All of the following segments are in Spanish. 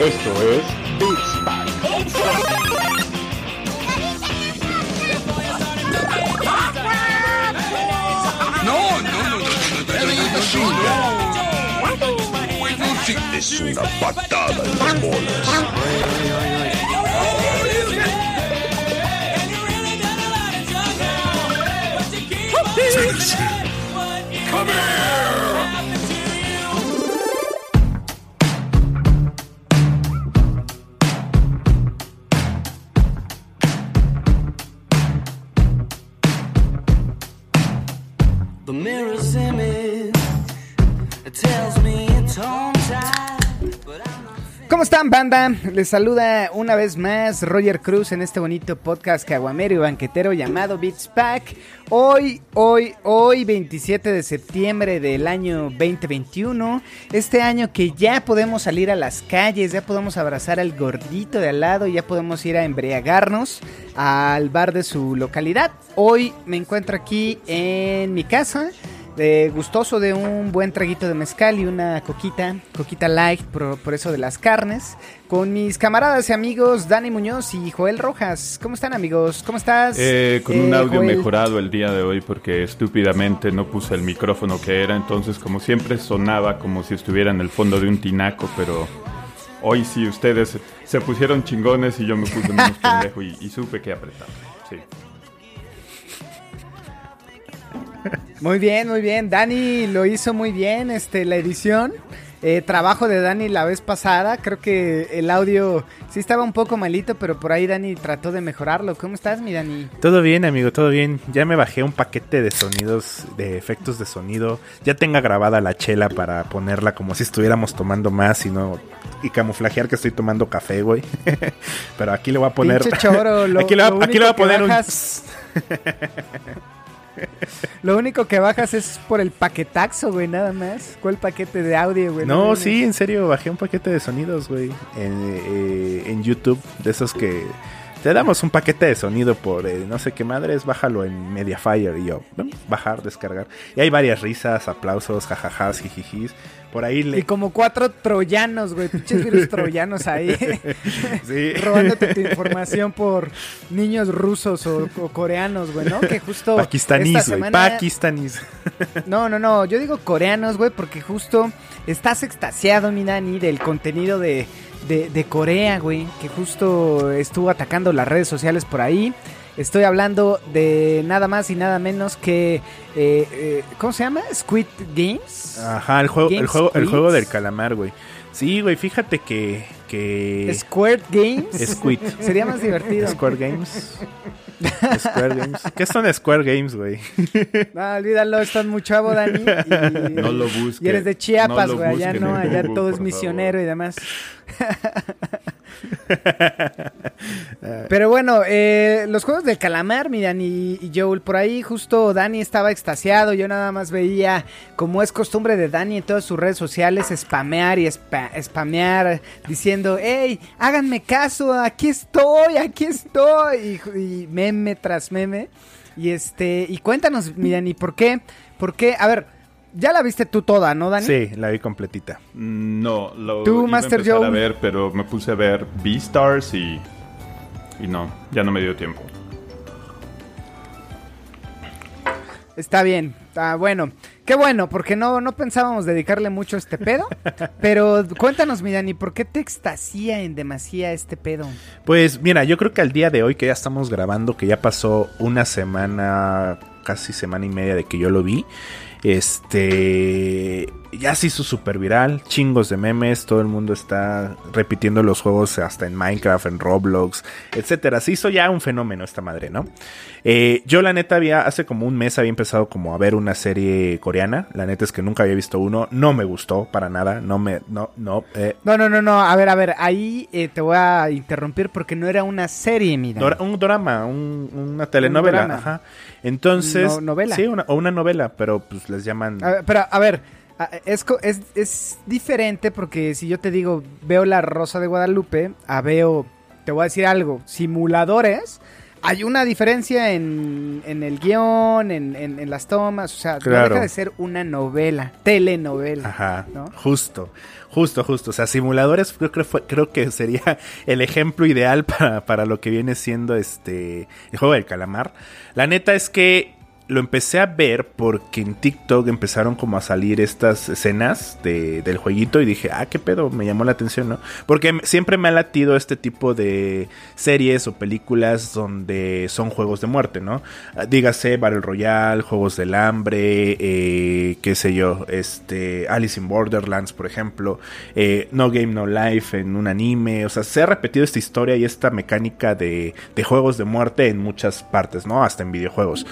Esto es Beats No, no, no, no, no, no, no, no, Es una patada en las bolas. Banda? Les saluda una vez más Roger Cruz en este bonito podcast caguamero y banquetero llamado Beats Pack. Hoy, hoy, hoy, 27 de septiembre del año 2021. Este año que ya podemos salir a las calles, ya podemos abrazar al gordito de al lado, ya podemos ir a embriagarnos al bar de su localidad. Hoy me encuentro aquí en mi casa de gustoso de un buen traguito de mezcal y una coquita, coquita light por, por eso de las carnes, con mis camaradas y amigos Dani Muñoz y Joel Rojas. ¿Cómo están amigos? ¿Cómo estás? Eh, con un Eh, audio Joel? mejorado el día de hoy porque estúpidamente no puse el micrófono que era, entonces como siempre sonaba como si estuviera en el fondo de un tinaco, pero hoy sí ustedes se pusieron chingones y yo me puse menos pendejo y, y supe que apretar. Sí. Muy bien, muy bien. Dani lo hizo muy bien, este, la edición. Eh, trabajo de Dani la vez pasada. Creo que el audio sí estaba un poco malito, pero por ahí Dani trató de mejorarlo. ¿Cómo estás, mi Dani? Todo bien, amigo, todo bien. Ya me bajé un paquete de sonidos, de efectos de sonido. Ya tenga grabada la chela para ponerla como si estuviéramos tomando más y no y camuflajear que estoy tomando café, güey. Pero aquí le voy a poner choro, lo- aquí lo voy a- aquí le voy a único que poner un Lo único que bajas es por el paquetaxo, güey, nada más. ¿Cuál paquete de audio, güey? No, sí, en serio, bajé un paquete de sonidos, güey, en, eh, en YouTube, de esos que te damos un paquete de sonido por eh, no sé qué madres, bájalo en Mediafire y yo, "Mm, bajar, descargar. Y hay varias risas, aplausos, jajajas, jijijis. Por ahí Y como cuatro troyanos, güey, pinches virus troyanos ahí. Sí. robándote tu información por niños rusos o, o coreanos, güey, ¿no? Que justo. Pakistaníes, güey, semana- pakistaníes. No, no, no. Yo digo coreanos, güey, porque justo estás extasiado, mi Dani, del contenido de, de, de Corea, güey. Que justo estuvo atacando las redes sociales por ahí. Estoy hablando de nada más y nada menos que. eh, eh, ¿Cómo se llama? Squid Games. Ajá, el juego, el juego, el juego del calamar, güey. Sí, güey, fíjate que... que... Squid Games. Squid. Sería más divertido. Square Games. Square Games. ¿Qué son Square Games, güey? No, olvídalo, estás muy chavo, Dani. Y, No lo busque. Y eres de Chiapas, No güey. allá no, allá todo es misionero favor. y demás. Pero bueno, eh, los juegos del calamar, mi Dani y Joel, por ahí justo Dani estaba extasiado, yo nada más veía, como es costumbre de Dani en todas sus redes sociales, spamear y spa- spamear diciendo, hey, háganme caso, aquí estoy, aquí estoy, y, y meme tras meme. Y este, y cuéntanos, mi Dani, ¿por qué? ¿Por qué? A ver, ya la viste tú toda, ¿no, Dani? Sí, la vi completita. No, lo Tú, iba a Master Joe. a ver, pero me puse a ver Beastars y y no, ya no me dio tiempo. Está bien, está bueno. Qué bueno, porque no, no pensábamos dedicarle mucho a este pedo. pero cuéntanos, mi Dani, ¿por qué te extasía en demasía este pedo? Pues mira, yo creo que al día de hoy que ya estamos grabando, que ya pasó una semana, casi semana y media de que yo lo vi, este ya se hizo súper viral, chingos de memes, todo el mundo está repitiendo los juegos hasta en Minecraft, en Roblox, etcétera. Se hizo ya un fenómeno esta madre, ¿no? Eh, yo la neta había, hace como un mes había empezado como a ver una serie coreana, la neta es que nunca había visto uno, no me gustó para nada, no me, no, no, eh, No, no, no, no, a ver, a ver, ahí eh, te voy a interrumpir porque no era una serie, mi Dani. Dora- un drama, un- una telenovela, drama. ajá. Entonces, No- novela. sí, una, o una novela, pero pues les llaman. A ver, pero, a ver, es, co- es, es diferente porque si yo te digo, veo la Rosa de Guadalupe, a veo, te voy a decir algo, simuladores, hay una diferencia en, en el guion, en, en- en las tomas, o sea, no deja de ser una novela, telenovela. Ajá, ¿no? justo, justo, justo. O sea, simuladores creo, creo que sería el ejemplo ideal para, para lo que viene siendo este el juego del calamar. La neta es que lo empecé a ver porque en TikTok empezaron como a salir estas escenas de- del jueguito y dije, ah, qué pedo, me llamó la atención, ¿no? Porque siempre me ha latido este tipo de series o películas donde son juegos de muerte, ¿no? Ah, Dígase Battle Royale, Juegos del Hambre, eh, qué sé yo, este, Alice in Borderlands, por ejemplo, eh, No Game No Life en un anime, o sea, se ha repetido esta historia y esta mecánica de, de juegos de muerte en muchas partes, ¿no? Hasta en videojuegos.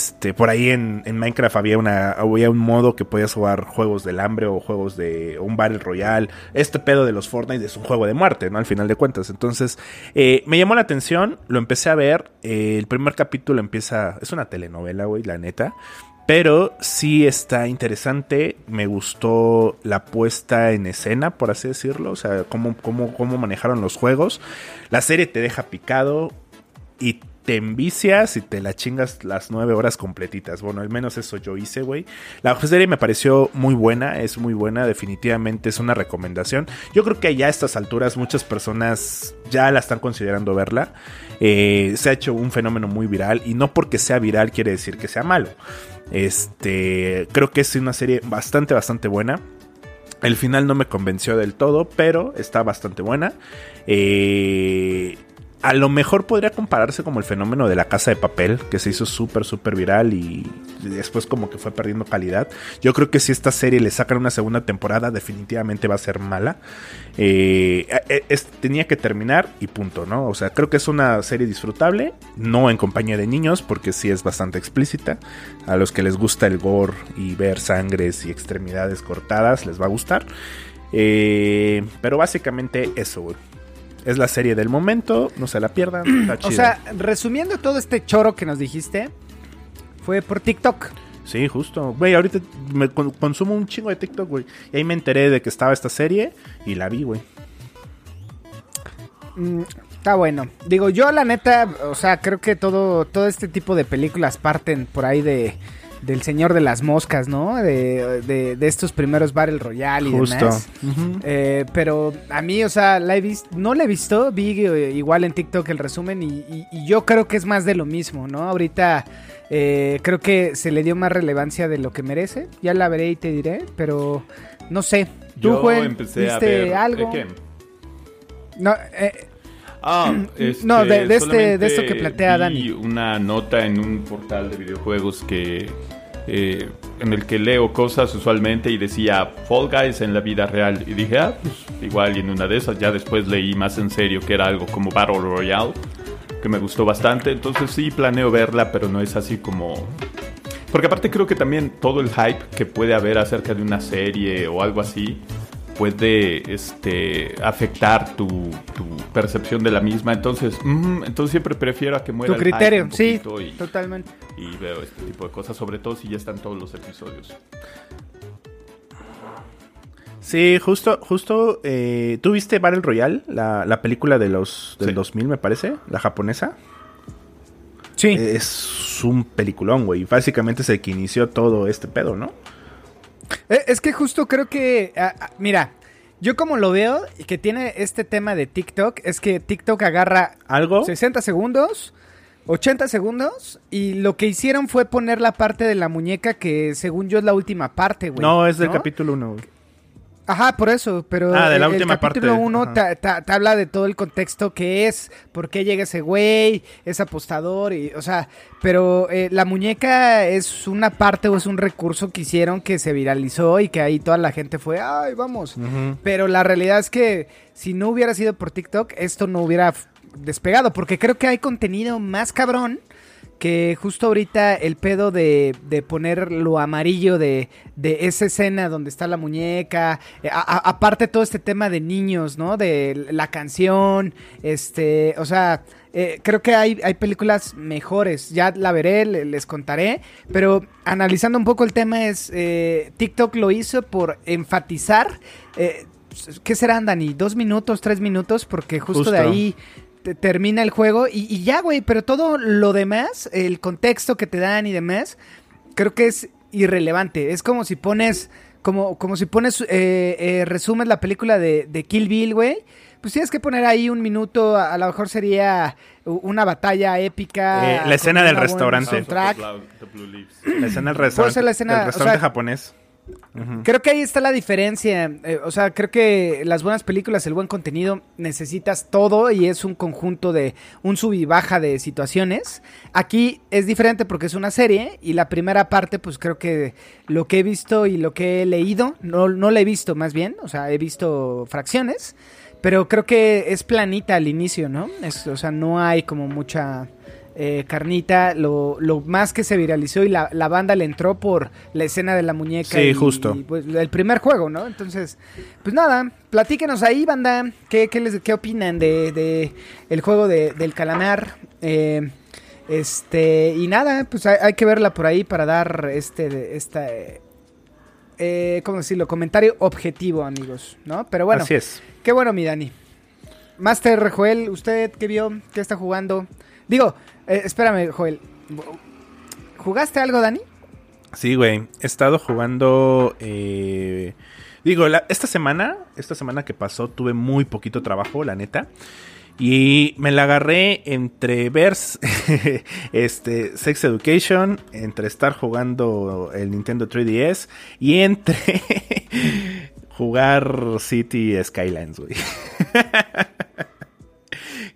Este, por ahí en, Minecraft había una, había un modo que podías jugar juegos del hambre o juegos de un Battle Royale. Este pedo de los Fortnite es un juego de muerte, ¿no? Al final de cuentas. Entonces, eh, me llamó la atención, lo empecé a ver. eh, el primer capítulo empieza, es una telenovela, güey, la neta. Pero sí está interesante. Me gustó la puesta en escena, por así decirlo. O sea, cómo, cómo, cómo manejaron los juegos. La serie te deja picado y te envicias y te la chingas las nueve horas completitas. Bueno, al menos eso yo hice, güey. La serie me pareció muy buena, es muy buena, definitivamente es una recomendación. Yo creo que ya a estas alturas muchas personas ya la están considerando verla. Eh, se ha hecho un fenómeno muy viral y no porque sea viral quiere decir que sea malo. Este, creo que es una serie bastante, bastante buena. El final no me convenció del todo, pero está bastante buena. Eh, a lo mejor podría compararse como el fenómeno de la casa de papel, que se hizo súper, súper viral y después como que fue perdiendo calidad. Yo creo que si esta serie le sacan una segunda temporada, definitivamente va a ser mala. Eh, eh, es- tenía que terminar y punto, ¿no? O sea, creo que es una serie disfrutable, no en compañía de niños, porque sí es bastante explícita. A los que les gusta el gore y ver sangres y extremidades cortadas, les va a gustar. Eh, pero básicamente eso, güey. Es la serie del momento, no se la pierdan. Está O sea, resumiendo todo este choro que nos dijiste, fue por TikTok. Sí, justo. Güey, ahorita me con- consumo un chingo de TikTok, güey. Y ahí me enteré de que estaba esta serie y la vi, güey. Mm, está bueno. Digo, yo la neta, o sea, creo que todo, todo este tipo de películas parten por ahí de del Señor de las Moscas, ¿no? De, de, de estos primeros Battle Royale y Justo. demás. Eh, pero a mí, o sea, la he visto, no la he visto, vi eh, igual en TikTok el resumen y, y- y yo creo que es más de lo mismo, ¿no? Ahorita eh, creo que se le dio más relevancia de lo que merece. Ya la veré y te diré, pero no sé. ¿Tú, Yo Juan, empecé a ver... algo? ¿Qué? No, eh, Ah, este, No, de- de este- de esto solamente que plantea Dani. una nota en un portal de videojuegos que eh, en el que leo cosas usualmente y decía Fall Guys en la vida real y dije ah pues igual y en una de esas ya después leí más en serio que era algo como Battle Royale que me gustó bastante. Entonces sí planeo verla pero no es así como porque aparte creo que también todo el hype que puede haber acerca de una serie o algo así puede este, afectar tu, tu percepción de la misma. Entonces, mm, entonces siempre prefiero a que muera tu el hype criterio, un sí, y, totalmente. y veo este tipo de cosas, sobre todo si ya están todos los episodios. Sí, justo, justo. Eh, ¿Tú viste Battle Royale? La, la película de los del Sí. 2000, me parece. La japonesa. Sí. Eh, Es un peliculón, güey. Básicamente es el que inició todo este pedo, ¿no? Eh, Es que justo creo que, ah, ah, mira, yo como lo veo y que tiene este tema de TikTok, es que TikTok agarra Algo. 60 segundos, 80 segundos, y lo que hicieron fue poner la parte de la muñeca que según yo es la última parte, güey. No, es del ¿no? capítulo 1, güey. Ajá, por eso, pero Ah, de la el- última el capítulo parte, 1 ajá. te, te- te habla de todo el contexto que es, por qué llega ese güey, es apostador, y, o sea, pero eh, la muñeca es una parte o es un recurso que hicieron que se viralizó y que ahí toda la gente fue, ay, vamos. Pero la realidad es que si no hubiera sido por TikTok, esto no hubiera despegado, porque creo que hay contenido más cabrón que justo ahorita el pedo de, de poner lo amarillo de, de esa escena donde está la muñeca, eh, a- a- aparte todo este tema de niños, ¿no? De la canción, este, o sea, eh, creo que hay, hay películas mejores, ya la veré, le- les contaré, pero analizando un poco el tema es, eh, TikTok lo hizo por enfatizar, eh, ¿qué serán, Dani? ¿Dos minutos, tres minutos? Porque justo, de Justo. ahí te- termina el juego y, y ya, güey, pero todo lo demás, el contexto que te dan y demás, creo que es irrelevante. Es como si pones, como, como si pones, eh, eh, resumes la película de, de Kill Bill, güey. Pues tienes que poner ahí un minuto, a, a lo mejor sería una batalla épica. Eh, la escena del restaurante. soundtrack. La escena del restaurante, ser la escena, del o restaurante sea, japonés. Creo que ahí está la diferencia. eh, o sea, creo que las buenas películas, el buen contenido, necesitas todo y es un conjunto de un sub y baja de situaciones. Aquí es diferente porque es una serie y la primera parte, pues creo que lo que he visto y lo que he leído, no, no la he visto más bien, o sea, he visto fracciones, pero creo que es planita al inicio, ¿no? O sea, no hay como mucha eh, carnita, lo, lo más que se viralizó y la, la banda le entró por la escena de la muñeca. Sí, y- justo. y, pues, el primer juego, ¿no? Entonces, pues nada, platíquenos ahí, banda, ¿qué, qué, les, qué opinan de, de el juego de- del calamar? Eh, este, y nada, pues hay, hay que verla por ahí para dar este, esta, eh, eh, ¿cómo decirlo? Comentario objetivo, amigos, ¿no? Pero bueno, Así es. Qué bueno, mi Dani. Master Joel, ¿usted qué vio? ¿Qué está jugando? Digo, eh, espérame, Joel. ¿Jugaste algo, Dani? Sí, güey. He estado jugando. eh, Digo, esta semana, esta semana que pasó, tuve muy poquito trabajo, la neta. Y me la agarré entre ver este, Sex Education, entre estar jugando el Nintendo 3DS y entre jugar City Skylines, güey.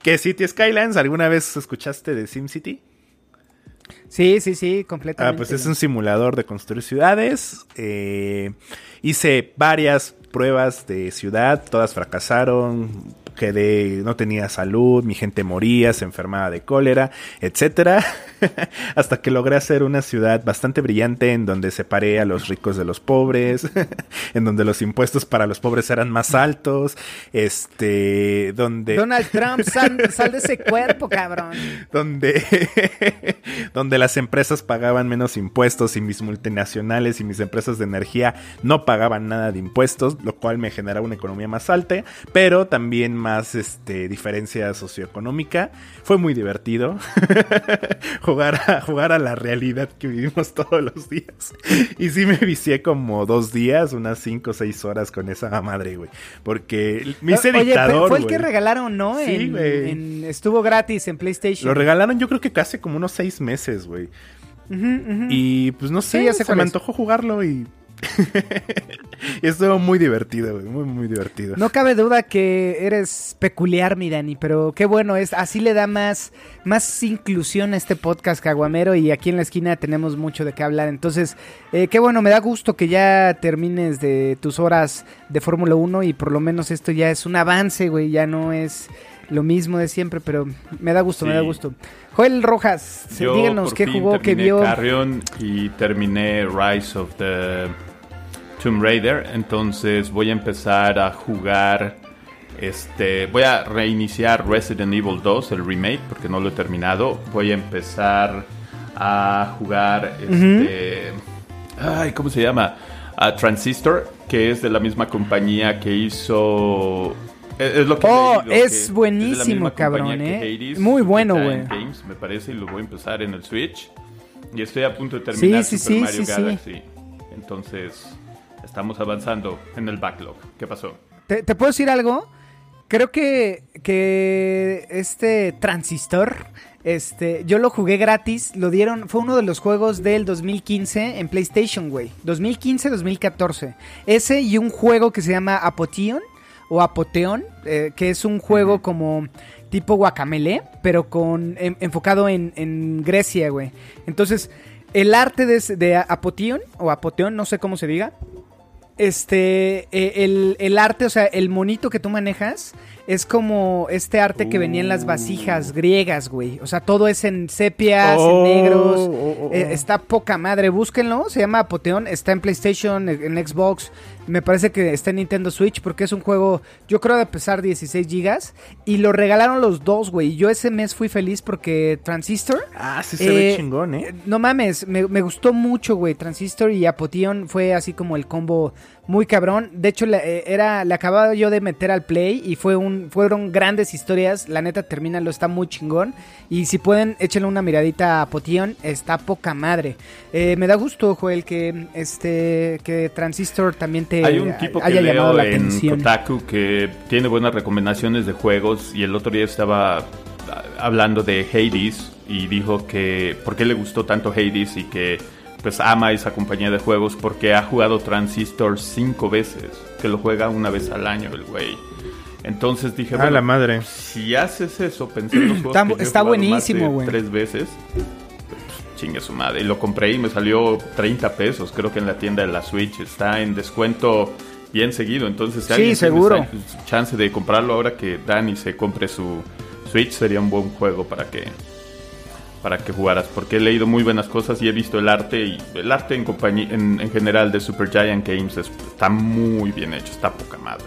¿Qué City Skylines? ¿Alguna vez escuchaste de SimCity? Sí, sí, sí, completamente. Ah, pues es un simulador de construir ciudades. Eh, hice varias pruebas de ciudad, todas fracasaron. Quedé, no tenía salud, mi gente moría, se enfermaba de cólera, etcétera. Hasta que logré hacer una ciudad bastante brillante en donde separé a los ricos de los pobres, en donde los impuestos para los pobres eran más altos, este, donde Donald Trump, sal, sal de ese cuerpo, cabrón. donde, donde las empresas pagaban menos impuestos y mis multinacionales y mis empresas de energía no pagaban nada de impuestos, lo cual me generaba una economía más alta, pero también más este, diferencia socioeconómica. Fue muy divertido jugar, a, jugar a la realidad que vivimos todos los días. Y sí me vicié como dos días, unas cinco o seis horas con esa madre, güey. Porque me hice Oye, pero dictador, fue el que regalaron, ¿no? Sí, En- güey. en- estuvo gratis en PlayStation. Lo regalaron yo creo que casi como unos seis meses, güey. Y pues no sé, Sí, ya se me antojó jugarlo y... y estuvo muy divertido, güey. Muy, muy divertido. No cabe duda que eres peculiar, mi Dani, pero qué bueno es. Así le da más, más inclusión a este podcast caguamero y aquí en la esquina tenemos mucho de qué hablar. Entonces, eh, qué bueno, me da gusto que ya termines de tus horas de Fórmula 1 y por lo menos esto ya es un avance, güey. Ya no es lo mismo de siempre, pero me da gusto, me da gusto. Joel Rojas, Yo díganos por qué fin jugó, qué terminé vio. Carrion y terminé Rise of the Tomb Raider. Entonces voy a empezar a jugar. Este, voy a reiniciar Resident Evil 2, el remake, porque no lo he terminado. Voy a empezar a jugar este. Ay, ¿cómo se llama? A Transistor, que es de la misma compañía que hizo. Es es lo que Oh, leído, que es de la buenísimo, misma cabrón, eh. Hades, Muy bueno, güey. Games, me parece, y lo voy a empezar en el Switch. Y estoy a punto de terminar Sí, sí, Super sí, Mario. Galaxy. Entonces, estamos avanzando en el backlog. ¿Qué pasó? ¿Te, te puedo decir algo? Creo que, que este transistor, este, yo lo jugué gratis, lo dieron, fue uno de los juegos del 2015 en PlayStation, güey. 2015-2014. Ese y un juego que se llama Apoteon o Apoteon, eh, que es un juego como tipo guacamele, pero con en- enfocado en, en Grecia, güey. Entonces, el arte de, de Apoteon o Apoteon, no sé cómo se diga, este, eh, el, el arte, o sea, el monito que tú manejas es como este arte que venía en las vasijas griegas, güey. O sea, todo es en sepias, Oh, en negros. oh, oh, Eh, oh. está poca madre, búsquenlo. Se llama Apoteón, está en PlayStation, en Xbox. Me parece que está en Nintendo Switch porque es un juego, yo creo, de pesar 16 gigas. Y lo regalaron los dos, güey. Yo ese mes fui feliz porque Transistor. Ah, sí se ve Eh, chingón, ¿eh? No mames, me, me gustó mucho, güey. Transistor y Apoteon fue así como el combo muy cabrón. De hecho, le, eh, era, le acababa yo de meter al play y fue un, fueron grandes historias. La neta, termina, lo está muy chingón. Y si pueden, échenle una miradita a Potion, está poca madre. Eh, me da gusto, Joel, que este que Transistor también te Hay un tipo que haya leo llamado la en atención. Kotaku que tiene buenas recomendaciones de juegos y el otro día estaba ah, hablando de Hades y dijo que por qué le gustó tanto Hades y que pues ama esa compañía de juegos porque ha jugado Transistor cinco veces, que lo juega una vez al año el güey. Entonces dije, Ah, bueno, la madre. si haces eso, pensé en los juegos Está- que yo está buenísimo, güey. Tres veces. pues, chingue su madre. Y lo compré y me salió 30 pesos. Creo que en la tienda de la Switch está en descuento bien seguido. Entonces, si Sí, alguien tiene seguro. chance de comprarlo ahora que Dani se compre su Switch, sería un buen juego para que para que jugaras. Porque he leído muy buenas cosas y he visto el arte. Y el arte en, compañía, en, en general de Super Giant Games es- está muy bien hecho. Está poca madre.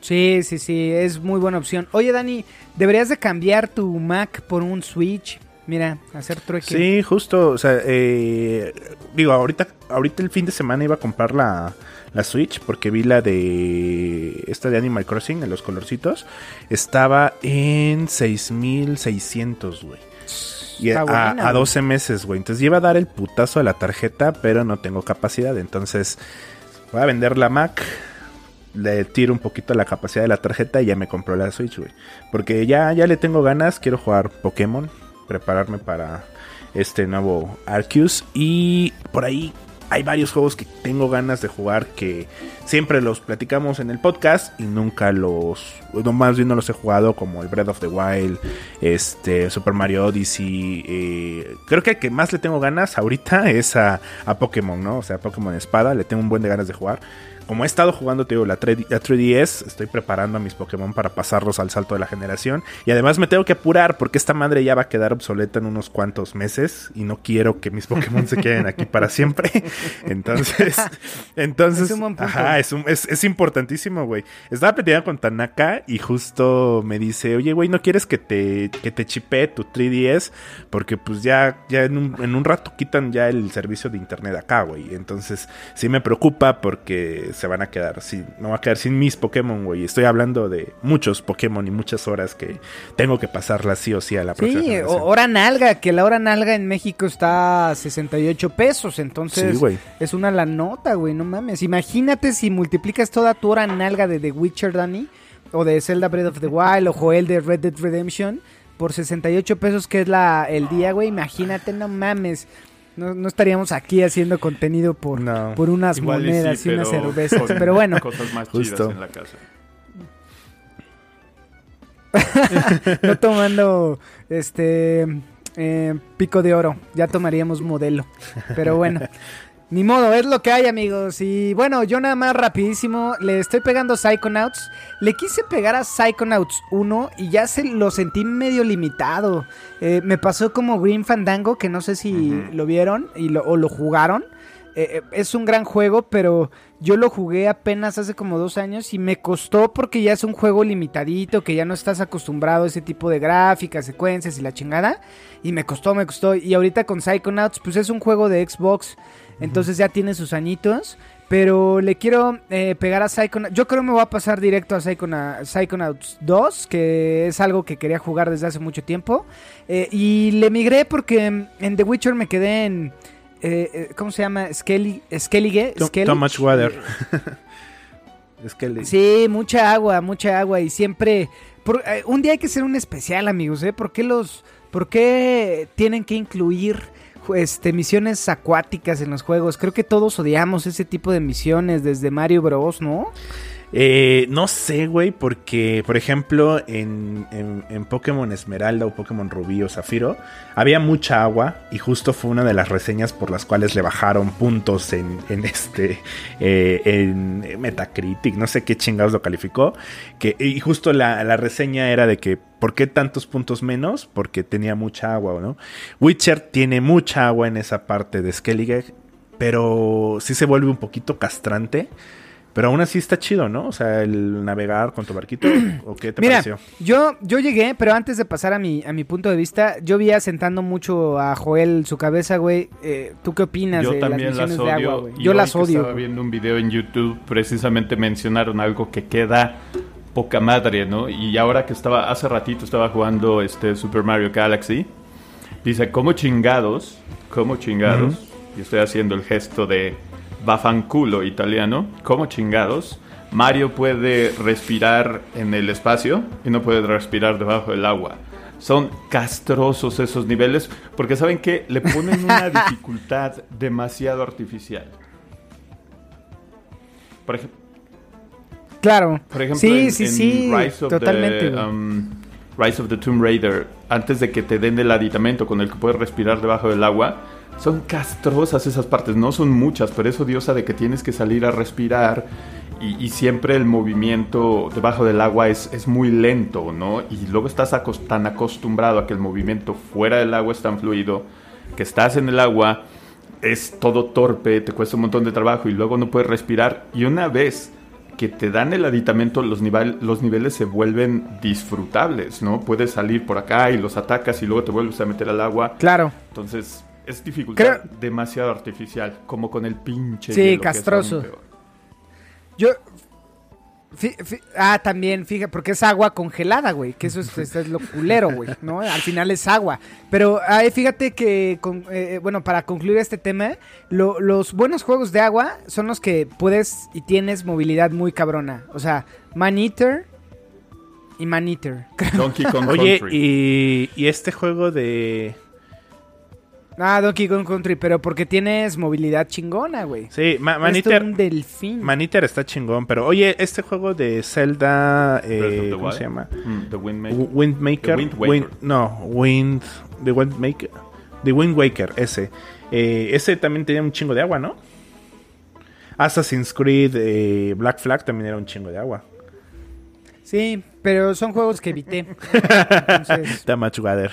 Sí, sí, sí, es muy buena opción. Oye, Dani, deberías de cambiar tu Mac por un Switch. Mira, hacer trueque. Sí, justo, o sea, eh, digo, ahorita, ahorita el fin de semana iba a comprar la, la Switch porque vi la de esta de Animal Crossing en los colorcitos, estaba en 6600, güey. Y a, buena, a güey. 12 meses, güey. Entonces iba a dar el putazo a la tarjeta, pero no tengo capacidad. Entonces voy a vender la Mac. Le tiro un poquito la capacidad de la tarjeta y ya me compró la Switch, güey. Porque ya, ya le tengo ganas. Quiero jugar Pokémon. Prepararme para este nuevo Arceus. Y por ahí hay varios juegos que tengo ganas de jugar que siempre los platicamos en el podcast y nunca los, más bien no los he jugado como el Breath of the Wild, este Super Mario Odyssey. eh, creo que el que más le tengo ganas ahorita es a, a Pokémon, ¿no? O sea, Pokémon Espada, le tengo un buen de ganas de jugar. Como he estado jugando, te digo, la 3D la 3DS, estoy preparando a mis Pokémon para pasarlos al salto de la generación. Y además me tengo que apurar porque esta madre ya va a quedar obsoleta en unos cuantos meses. Y no quiero que mis Pokémon se queden aquí para siempre. Entonces, entonces, Es un ajá, es, un- es, es importantísimo, güey. Estaba platicando con Tanaka y justo me dice, oye, güey, ¿no quieres que te, que te chipee tu 3DS? Porque pues ya, ya en un, en un rato quitan ya el servicio de internet acá, güey. Entonces, sí me preocupa porque se van a quedar sin, me voy a quedar sin mis Pokémon, güey. Estoy hablando de muchos Pokémon y muchas horas que tengo que pasarlas sí o sí a la próxima Sí, generación. hora nalga, que la hora nalga en México está a 68 pesos, entonces Sí, es una la nota, güey, no mames. Imagínate si multiplicas toda tu hora nalga de The Witcher, Dani, o de Zelda Breath of the Wild, o Joel de Red Dead Redemption, por 68 pesos que es la el día, güey, imagínate, no mames. No, no estaríamos aquí haciendo contenido por, No. por unas Igual y monedas sí, y unas pero cervezas, pero bueno. Cosas más Justo. chidas en la casa. no tomando este eh, pico de oro, ya tomaríamos modelo. Pero bueno, ni modo, es lo que hay, amigos. Y bueno, yo nada más rapidísimo le estoy pegando Psychonauts. Le quise pegar a Psychonauts 1 y ya se lo sentí medio limitado. Eh, me pasó como Green Fandango, que no sé si lo vieron y lo, o lo jugaron. Eh, eh, es un gran juego, pero yo lo jugué apenas hace como dos años y me costó porque ya es un juego limitadito, que ya no estás acostumbrado a ese tipo de gráficas, secuencias y la chingada. Y me costó, me costó. Y ahorita con Psychonauts, pues es un juego de Xbox, entonces ya tiene sus añitos. Pero le quiero eh, pegar a Psychonauts. Yo creo que me voy a pasar directo a Psychona- Psychonauts 2, que es algo que quería jugar desde hace mucho tiempo. Eh, y le migré porque en The Witcher me quedé en... eh, ¿Cómo se llama? Skelly, Skellige. Too, Skellige. too much water. Sí, mucha agua, mucha agua y siempre... por- un día hay que hacer un especial, amigos, ¿eh? ¿Por qué los... ¿Por qué tienen que incluir este, misiones acuáticas en los juegos? Creo que todos odiamos ese tipo de misiones desde Mario Bros, ¿no? Eh, no sé, güey, porque, por ejemplo, en, en- Pokémon Esmeralda o Pokémon Rubí o Zafiro, había mucha agua y justo fue una de las reseñas por las cuales le bajaron puntos en, en este, eh, en Metacritic, no sé qué chingados lo calificó, que, y justo la, la reseña era de que, ¿por qué tantos puntos menos? Porque tenía mucha agua, ¿no? Witcher tiene mucha agua en esa parte de Skellige, pero sí se vuelve un poquito castrante Pero aún así está chido, ¿no? O sea, el navegar con tu barquito. ¿O qué te Mira, pareció? yo, yo llegué, pero antes de pasar a mi, a mi punto de vista, yo vi asentando mucho a Joel su cabeza, güey. Eh, ¿Tú qué opinas Yo de las de odio. agua, güey? y Yo las odio. Estaba viendo un video en YouTube, precisamente mencionaron algo que queda poca madre, ¿no? Y ahora que estaba, hace ratito estaba jugando este Super Mario Galaxy, dice, ¿cómo chingados? ¿Cómo chingados? Y estoy haciendo el gesto de bafanculo italiano. ¿Cómo chingados? Mario puede respirar en el espacio y no puede respirar debajo del agua. Son castrosos esos niveles porque saben que le ponen una dificultad demasiado artificial. Por ejemplo, Claro. por ejemplo, sí, en, sí, en sí. Rise of totalmente. the, um, Rise of the Tomb Raider, antes de que te den el aditamento con el que puedes respirar debajo del agua, son castrosas esas partes. No son muchas, pero es odiosa de que tienes que salir a respirar y, y siempre el movimiento debajo del agua es, es muy lento, ¿no? Y luego estás acos- tan acostumbrado a que el movimiento fuera del agua es tan fluido que estás en el agua, es todo torpe, te cuesta un montón de trabajo y luego no puedes respirar. Y una vez que te dan el aditamento, los, nivel- los niveles se vuelven disfrutables, ¿no? Puedes salir por acá y los atacas y luego te vuelves a meter al agua. Claro. Entonces, es dificultad Creo- demasiado artificial, como con el pinche. Sí, hielo, castroso. Yo. ah, también, fíjate, porque es agua congelada, güey. Que eso es, lo culero, güey, ¿no? Al final es agua. Pero ay, fíjate que, con- eh, bueno, para concluir este tema, lo- los buenos juegos de agua son los que puedes y tienes movilidad muy cabrona. O sea, Man Eater y Man Eater. Donkey Kong Oye, Country. y, y este juego de... ah, Donkey Kong Country, pero porque tienes movilidad chingona, güey. Sí, Ma- Es Maniter, un delfín. Maniter está chingón, pero oye, este juego de Zelda... eh, ¿Cómo Wild. se llama? Mm, The Wind Maker. W- Windmaker. The Wind Waker. Wind- no, Wind... The Windmaker. The Wind Waker, ese. Eh, ese también tenía un chingo de agua, ¿no? Assassin's Creed eh, Black Flag también era un chingo de agua. Sí, pero son juegos que evité. Entonces, much water.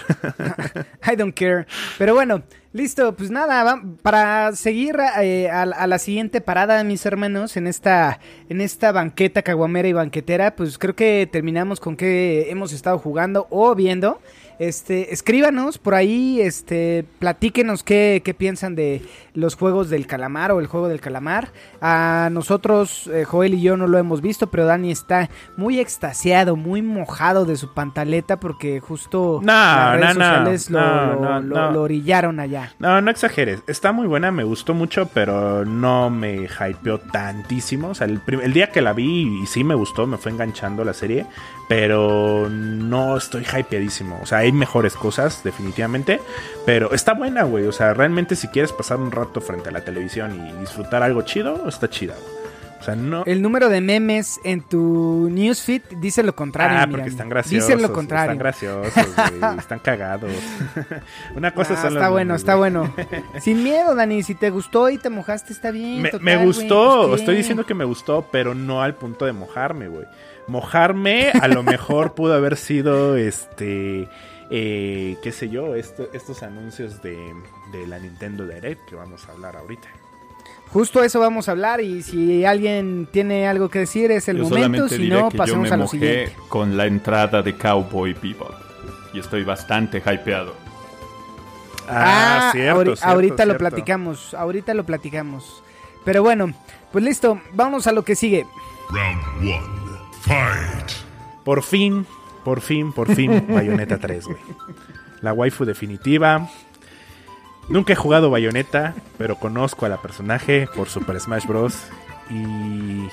I don't care. Pero bueno, listo, pues nada, para seguir eh, a, a la siguiente parada, mis hermanos, en esta, en esta banqueta caguamera y banquetera, pues creo que terminamos con qué hemos estado jugando o viendo. Este, escríbanos por ahí, este, platíquenos qué, qué piensan de los juegos del calamar o el juego del calamar. A nosotros, eh, Joel y yo no lo hemos visto, pero Dani está muy extasiado, muy mojado de su pantaleta porque justo No, las redes no, sociales lo, no, lo- orillaron allá. No, no exageres. Está muy buena, me gustó mucho, pero no me hypeó tantísimo. O sea, el, el día que la vi y sí me gustó, me fue enganchando la serie, pero no estoy hypeadísimo. O sea, hay mejores cosas, definitivamente, pero está buena, güey. O sea, realmente si quieres pasar un rato frente a la televisión y disfrutar algo chido, está chida, güey. O sea, no... El número de memes en tu newsfeed dice lo contrario. Ah, porque están graciosos. Dice lo contrario. Están graciosos, güey. están cagados. Una cosa Ah, son los está bueno, memes, está güey. bueno. Sin miedo, Dani. Si te gustó y te mojaste, está bien. Me, total, me güey, gustó, pues, estoy diciendo que me gustó, pero no al punto de mojarme, güey. Mojarme a lo mejor pudo haber sido este, eh, qué sé yo, esto- estos anuncios de, de la Nintendo Direct que vamos a hablar ahorita. Justo eso vamos a hablar y si alguien tiene algo que decir es el Yo momento, si no pasemos a lo siguiente. con la entrada de Cowboy Bebop. Y estoy bastante hypeado. Ah, cierto, ahori- cierto, ahorita lo platicamos, ahorita lo platicamos. Pero bueno, pues listo, vamos a lo que sigue. Round one. Fight. Por fin, por fin, por fin, Bayonetta 3, güey. La waifu definitiva. Nunca he jugado Bayonetta, pero conozco a la personaje por Super Smash Bros. Y.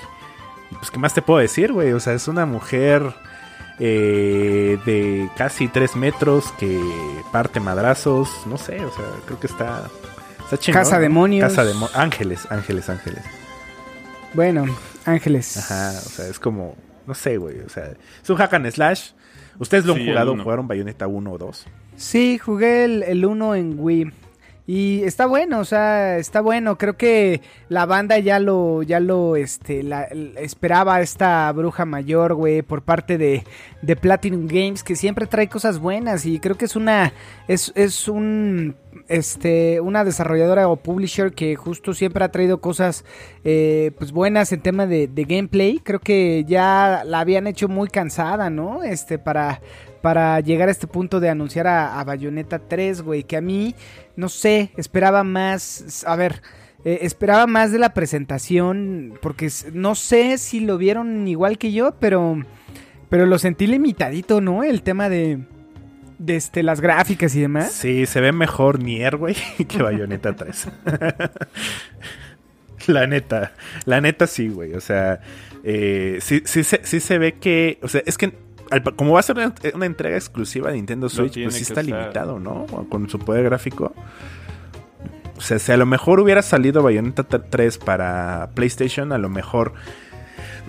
Pues, ¿qué más te puedo decir, güey? O sea, es una mujer eh, de casi 3 metros que parte madrazos. No sé, o sea, creo que está. Está chingón. Casa demonios. Casa de Ángeles, ángeles, ángeles. Bueno, Ángeles. Ajá, o sea, es como, no sé, güey, o sea, es un hack and slash. ¿Ustedes lo han Sí, jugado? uno. ¿Jugaron Bayonetta 1 o 2? Sí, jugué el, el 1 en Wii. Y está bueno, o sea, está bueno. Creo que la banda ya lo, ya lo, este, la, esperaba esta bruja mayor, güey, por parte de, de Platinum Games, que siempre trae cosas buenas. Y creo que es una, es, es un, este, una desarrolladora o publisher que justo siempre ha traído cosas eh, pues buenas en tema de, gameplay. Creo que ya la habían hecho muy cansada, ¿no? Este, para, para llegar a este punto de anunciar a, a Bayonetta 3, güey. Que a mí, no sé, esperaba más. A ver, eh, esperaba más de la presentación. Porque no sé si lo vieron igual que yo, pero. Pero lo sentí limitadito, ¿no? El tema de. De este, las gráficas y demás. Sí, se ve mejor Nier, güey, que Bayonetta 3. la neta, la neta sí, güey. O sea, eh, sí, sí, se- sí se ve que, o sea, es que al- como va a ser una, una entrega exclusiva de Nintendo Switch, pues sí está estar. limitado, ¿no? Con su poder gráfico. O sea, si a lo mejor hubiera salido Bayonetta 3 para PlayStation, a lo mejor,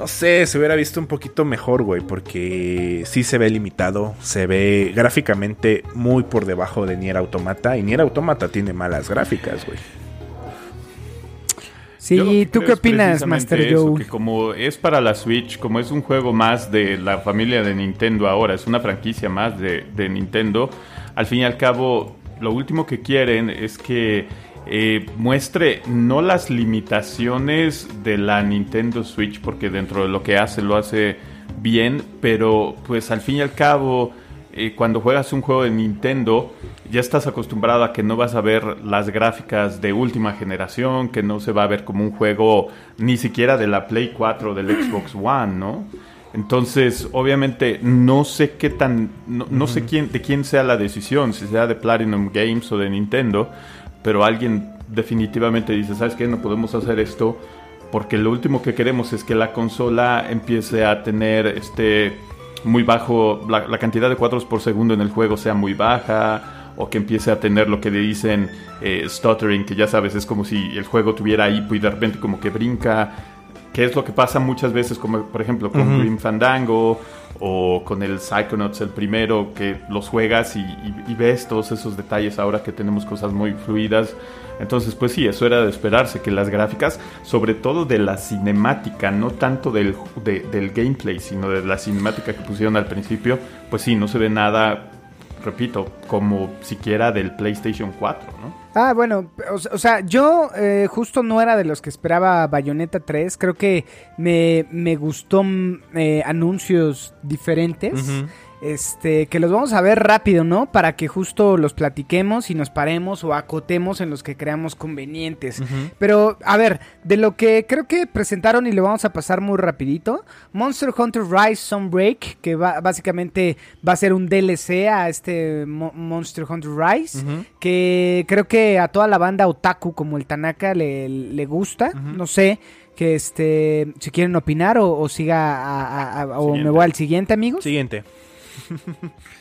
no sé, se hubiera visto un poquito mejor, güey, porque sí se ve limitado, se ve gráficamente muy por debajo de Nier Automata, y Nier Automata tiene malas gráficas, güey. Sí, ¿tú qué opinas, Master eso, Joe? que como es para la Switch, como es un juego más de la familia de Nintendo ahora, es una franquicia más de, de Nintendo, al fin y al cabo, lo último que quieren es que eh, muestre no las limitaciones de la Nintendo Switch, porque dentro de lo que hace lo hace bien, pero pues al fin y al cabo eh, cuando juegas un juego de Nintendo, ya estás acostumbrado a que no vas a ver las gráficas de última generación, que no se va a ver como un juego ni siquiera de la Play 4 o del Xbox One, ¿no? Entonces, obviamente, no sé qué tan. No, no sé quién, de quién sea la decisión, si sea de Platinum Games o de Nintendo, pero alguien definitivamente dice: ¿Sabes qué? No podemos hacer esto porque lo último que queremos es que la consola empiece a tener este muy bajo, la, cantidad de cuadros por segundo en el juego sea muy baja, o que empiece a tener lo que le dicen eh, stuttering, que ya sabes, es como si el juego tuviera hipo y de repente como que brinca, que es lo que pasa muchas veces, como por ejemplo con Grim Fandango o con el Psychonauts, el primero, que los juegas y, y- y ves todos esos detalles ahora que tenemos cosas muy fluidas. Entonces, pues sí, eso era de esperarse, que las gráficas, sobre todo de la cinemática, no tanto del, de- del gameplay, sino de la cinemática que pusieron al principio, pues sí, no se ve nada, repito, como siquiera del PlayStation 4, ¿no? Ah, bueno, o, o sea, yo eh, justo no era de los que esperaba Bayonetta 3. Creo que me, me gustó mm, eh, anuncios diferentes. Este, que los vamos a ver rápido, ¿no? Para que justo los platiquemos y nos paremos o acotemos en los que creamos convenientes. Pero, a ver, de lo que creo que presentaron y lo vamos a pasar muy rapidito. Monster Hunter Rise Sunbreak, que va, básicamente va a ser un DLC a este Mo- Monster Hunter Rise, que creo que a toda la banda otaku como el Tanaka le, le gusta. No sé, que este, si quieren opinar o, o siga a- a- a- o me voy al siguiente, amigos. Siguiente.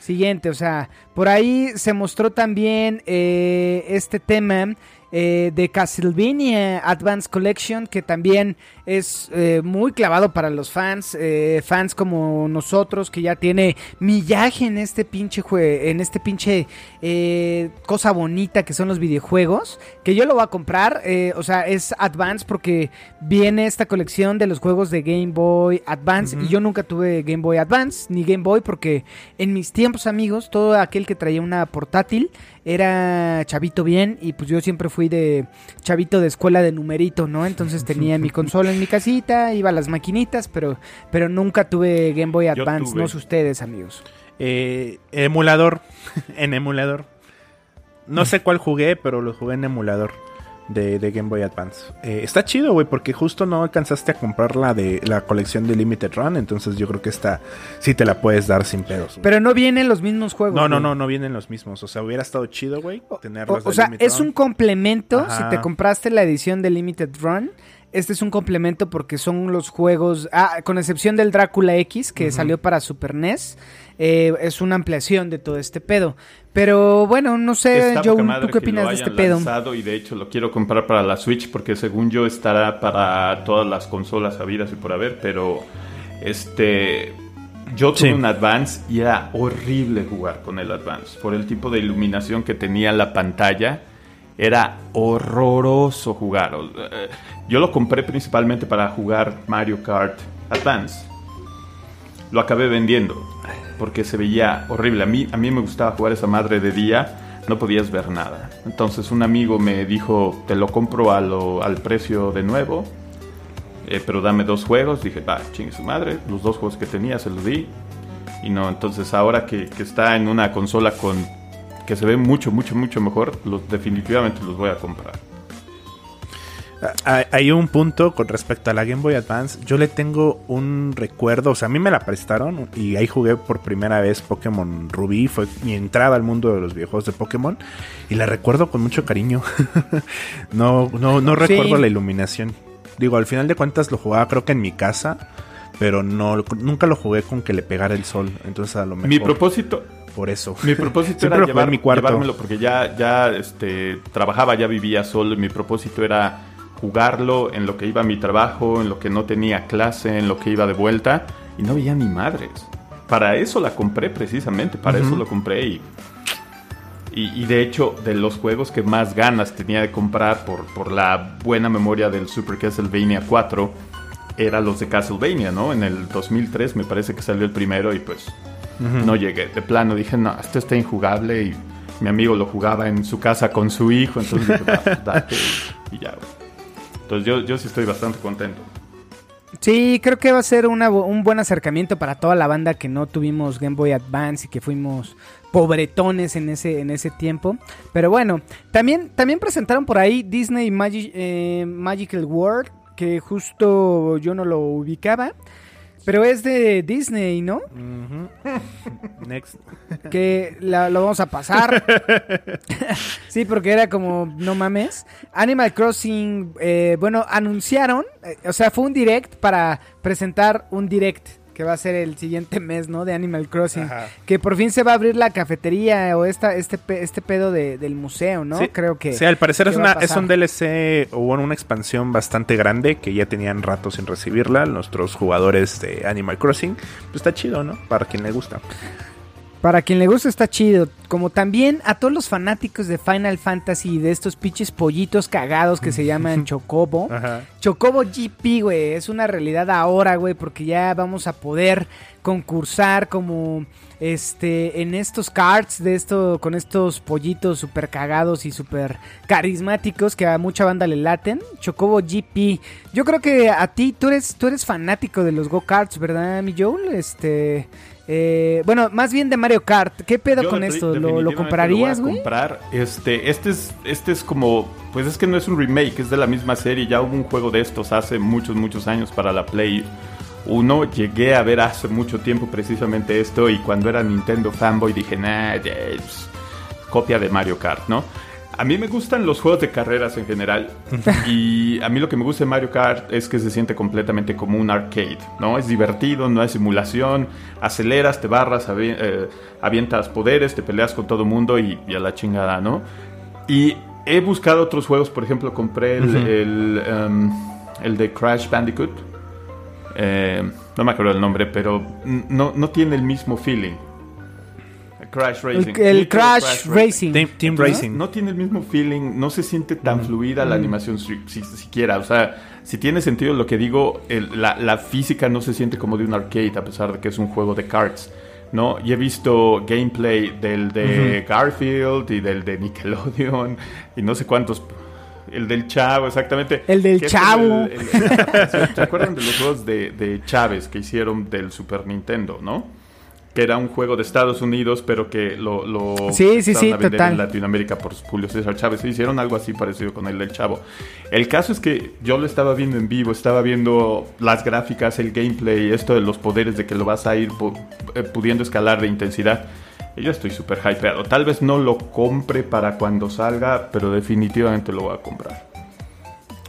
Siguiente, o sea, por ahí se mostró también eh, este tema eh, de Castlevania Advance Collection, que también es eh, muy clavado para los fans, eh, fans como nosotros, que ya tiene millaje en este pinche jue- en este pinche eh, cosa bonita que son los videojuegos, que yo lo voy a comprar, o sea, es Advance porque viene esta colección de los juegos de Game Boy Advance y yo nunca tuve Game Boy Advance ni Game Boy porque en mis tiempos amigos todo aquel que traía una portátil era chavito bien y pues yo siempre fui de chavito de escuela de numerito, ¿no? Entonces tenía mi consola en mi casita, iba a las maquinitas, pero pero nunca tuve Game Boy Advance, no sé ustedes, amigos. Eh, emulador. en emulador. No sé cuál jugué, pero lo jugué en emulador de, de Game Boy Advance. Eh, está chido, güey, porque justo no alcanzaste a comprar la de la colección de Limited Run. Entonces yo creo que esta sí te la puedes dar sin pedos. Pero no vienen los mismos juegos. no, no, no, no vienen los mismos. O sea, hubiera estado chido, güey, O, tenerlos o de sea, Limited es Run. un complemento Ajá. si te compraste la edición de Limited Run. Este es un complemento porque son los juegos, ah, con excepción del Drácula X que salió para Super NES, eh, es una ampliación de todo este pedo. Pero bueno, no sé, Está Joe, ¿tú qué que lo opinas de este pedo? lanzado y de hecho lo quiero comprar para la Switch porque según yo estará para todas las consolas habidas y por haber, pero este yo tuve Sí. un Advance y era horrible jugar con el Advance por el tipo de iluminación que tenía la pantalla. Era horroroso jugar. Yo lo compré principalmente para jugar Mario Kart Advance. Lo acabé vendiendo porque se veía horrible. A mí, a mí me gustaba jugar esa madre de día. no podías ver nada. Entonces un amigo me dijo, te lo compro al precio de nuevo, eh, pero dame dos juegos. Dije, va, chingue su madre, los dos juegos que tenía se los di. Y no, entonces ahora que, que está en una consola con que se ve mucho, mucho, mucho mejor, los, definitivamente los voy a comprar. Hay un punto con respecto a la Game Boy Advance. Yo le tengo un recuerdo. O sea, a mí me la prestaron y ahí jugué por primera vez Pokémon Rubí. Fue mi entrada al mundo de los videojuegos de Pokémon. Y la recuerdo con mucho cariño. no, no, no recuerdo la iluminación. Digo, al final de cuentas lo jugaba creo que en mi casa. Pero no, nunca lo jugué con que le pegara el sol. Entonces a lo mejor Mi propósito, por eso. mi propósito era llevar- mi cuarto. llevármelo porque ya, ya este, trabajaba, ya vivía solo y mi propósito era jugarlo en lo que iba a mi trabajo, en lo que no tenía clase, en lo que iba de vuelta y no veía ni madres. Para eso la compré precisamente, para eso lo compré y, y, y de hecho de los juegos que más ganas tenía de comprar por, por la buena memoria del Super Castlevania 4 era los de Castlevania, ¿no? En el 2003 me parece que salió el primero y pues no llegué. De plano dije, no, esto está injugable y mi amigo lo jugaba en su casa con su hijo, entonces dije, "Va, pues, date", y ya. güey. Entonces yo, yo sí estoy bastante contento. Sí, creo que va a ser una un buen acercamiento para toda la banda que no tuvimos Game Boy Advance y que fuimos pobretones en ese, en ese tiempo. Pero bueno, también, también presentaron por ahí Disney Magi- eh, Magical World, que justo yo no lo ubicaba. Pero es de Disney, ¿no? Next. que la- lo vamos a pasar. sí, porque era como, no mames. Animal Crossing, eh, bueno, anunciaron, eh, o sea, fue un direct para presentar un direct que va a ser el siguiente mes, ¿no? De Animal Crossing. Ajá. Que por fin se va a abrir la cafetería o esta, este, este pedo de- del museo, ¿no? Sí. Creo que... Sí, al parecer es, una, es un DLC o una expansión bastante grande que ya tenían rato sin recibirla. Nuestros jugadores de Animal Crossing. Pues está chido, ¿no? Para quien le gusta. Para quien le gusta está chido. Como también a todos los fanáticos de Final Fantasy y de estos pinches pollitos cagados que se llaman Chocobo. Ajá. Chocobo GP, güey, es una realidad ahora, güey, porque ya vamos a poder concursar como este en estos cards de esto con estos pollitos super cagados y super carismáticos que a mucha banda le laten. Chocobo GP. Yo creo que a ti tú eres tú eres fanático de los go-karts, ¿verdad, mi Joel? Este eh, bueno, más bien de Mario Kart. ¿Qué pedo Yo con esto? ¿Lo, lo comprarías, lo voy güey? a comprar. Este, este es, este es como, pues es que no es un remake, es de la misma serie. Ya hubo un juego de estos hace muchos, muchos años para la Play 1. Llegué a ver hace mucho tiempo precisamente esto y cuando era Nintendo fanboy dije, nah, ya, es copia de Mario Kart, ¿no? A mí me gustan los juegos de carreras en general y a mí lo que me gusta de Mario Kart es que se siente completamente como un arcade, ¿no? Es divertido, no hay simulación, aceleras, te barras, avi- eh, avientas poderes, te peleas con todo mundo y, y a la chingada, ¿no? Y he buscado otros juegos, por ejemplo, compré el, el, em, el de Crash Bandicoot. Eh, no me acuerdo el nombre, pero no, no tiene el mismo feeling. Crash Racing. El, Crash, Racing. Team, Racing. No tiene el mismo feeling, no se siente tan fluida la animación si- si- siquiera. O sea, si tiene sentido lo que digo, el- la, la física no se siente como de un arcade a pesar de que es un juego de cards. ¿no? Y he visto gameplay del de Garfield y del de Nickelodeon y no sé cuántos. El del Chavo, exactamente. El del Chavo. el- el- ¿Se acuerdan de los juegos de, de Chávez que hicieron del Super Nintendo, no? Que era un juego de Estados Unidos, pero que lo, lo Sí, sí, empezaron sí, a vender total. en Latinoamérica por Julio César Chávez. Hicieron algo así parecido con el del Chavo. El caso es que yo lo estaba viendo en vivo, estaba viendo las gráficas, el gameplay, esto de los poderes, de que lo vas a ir eh, pudiendo escalar de intensidad. Y yo estoy súper hypeado. Tal vez no lo compre para cuando salga, pero definitivamente lo voy a comprar.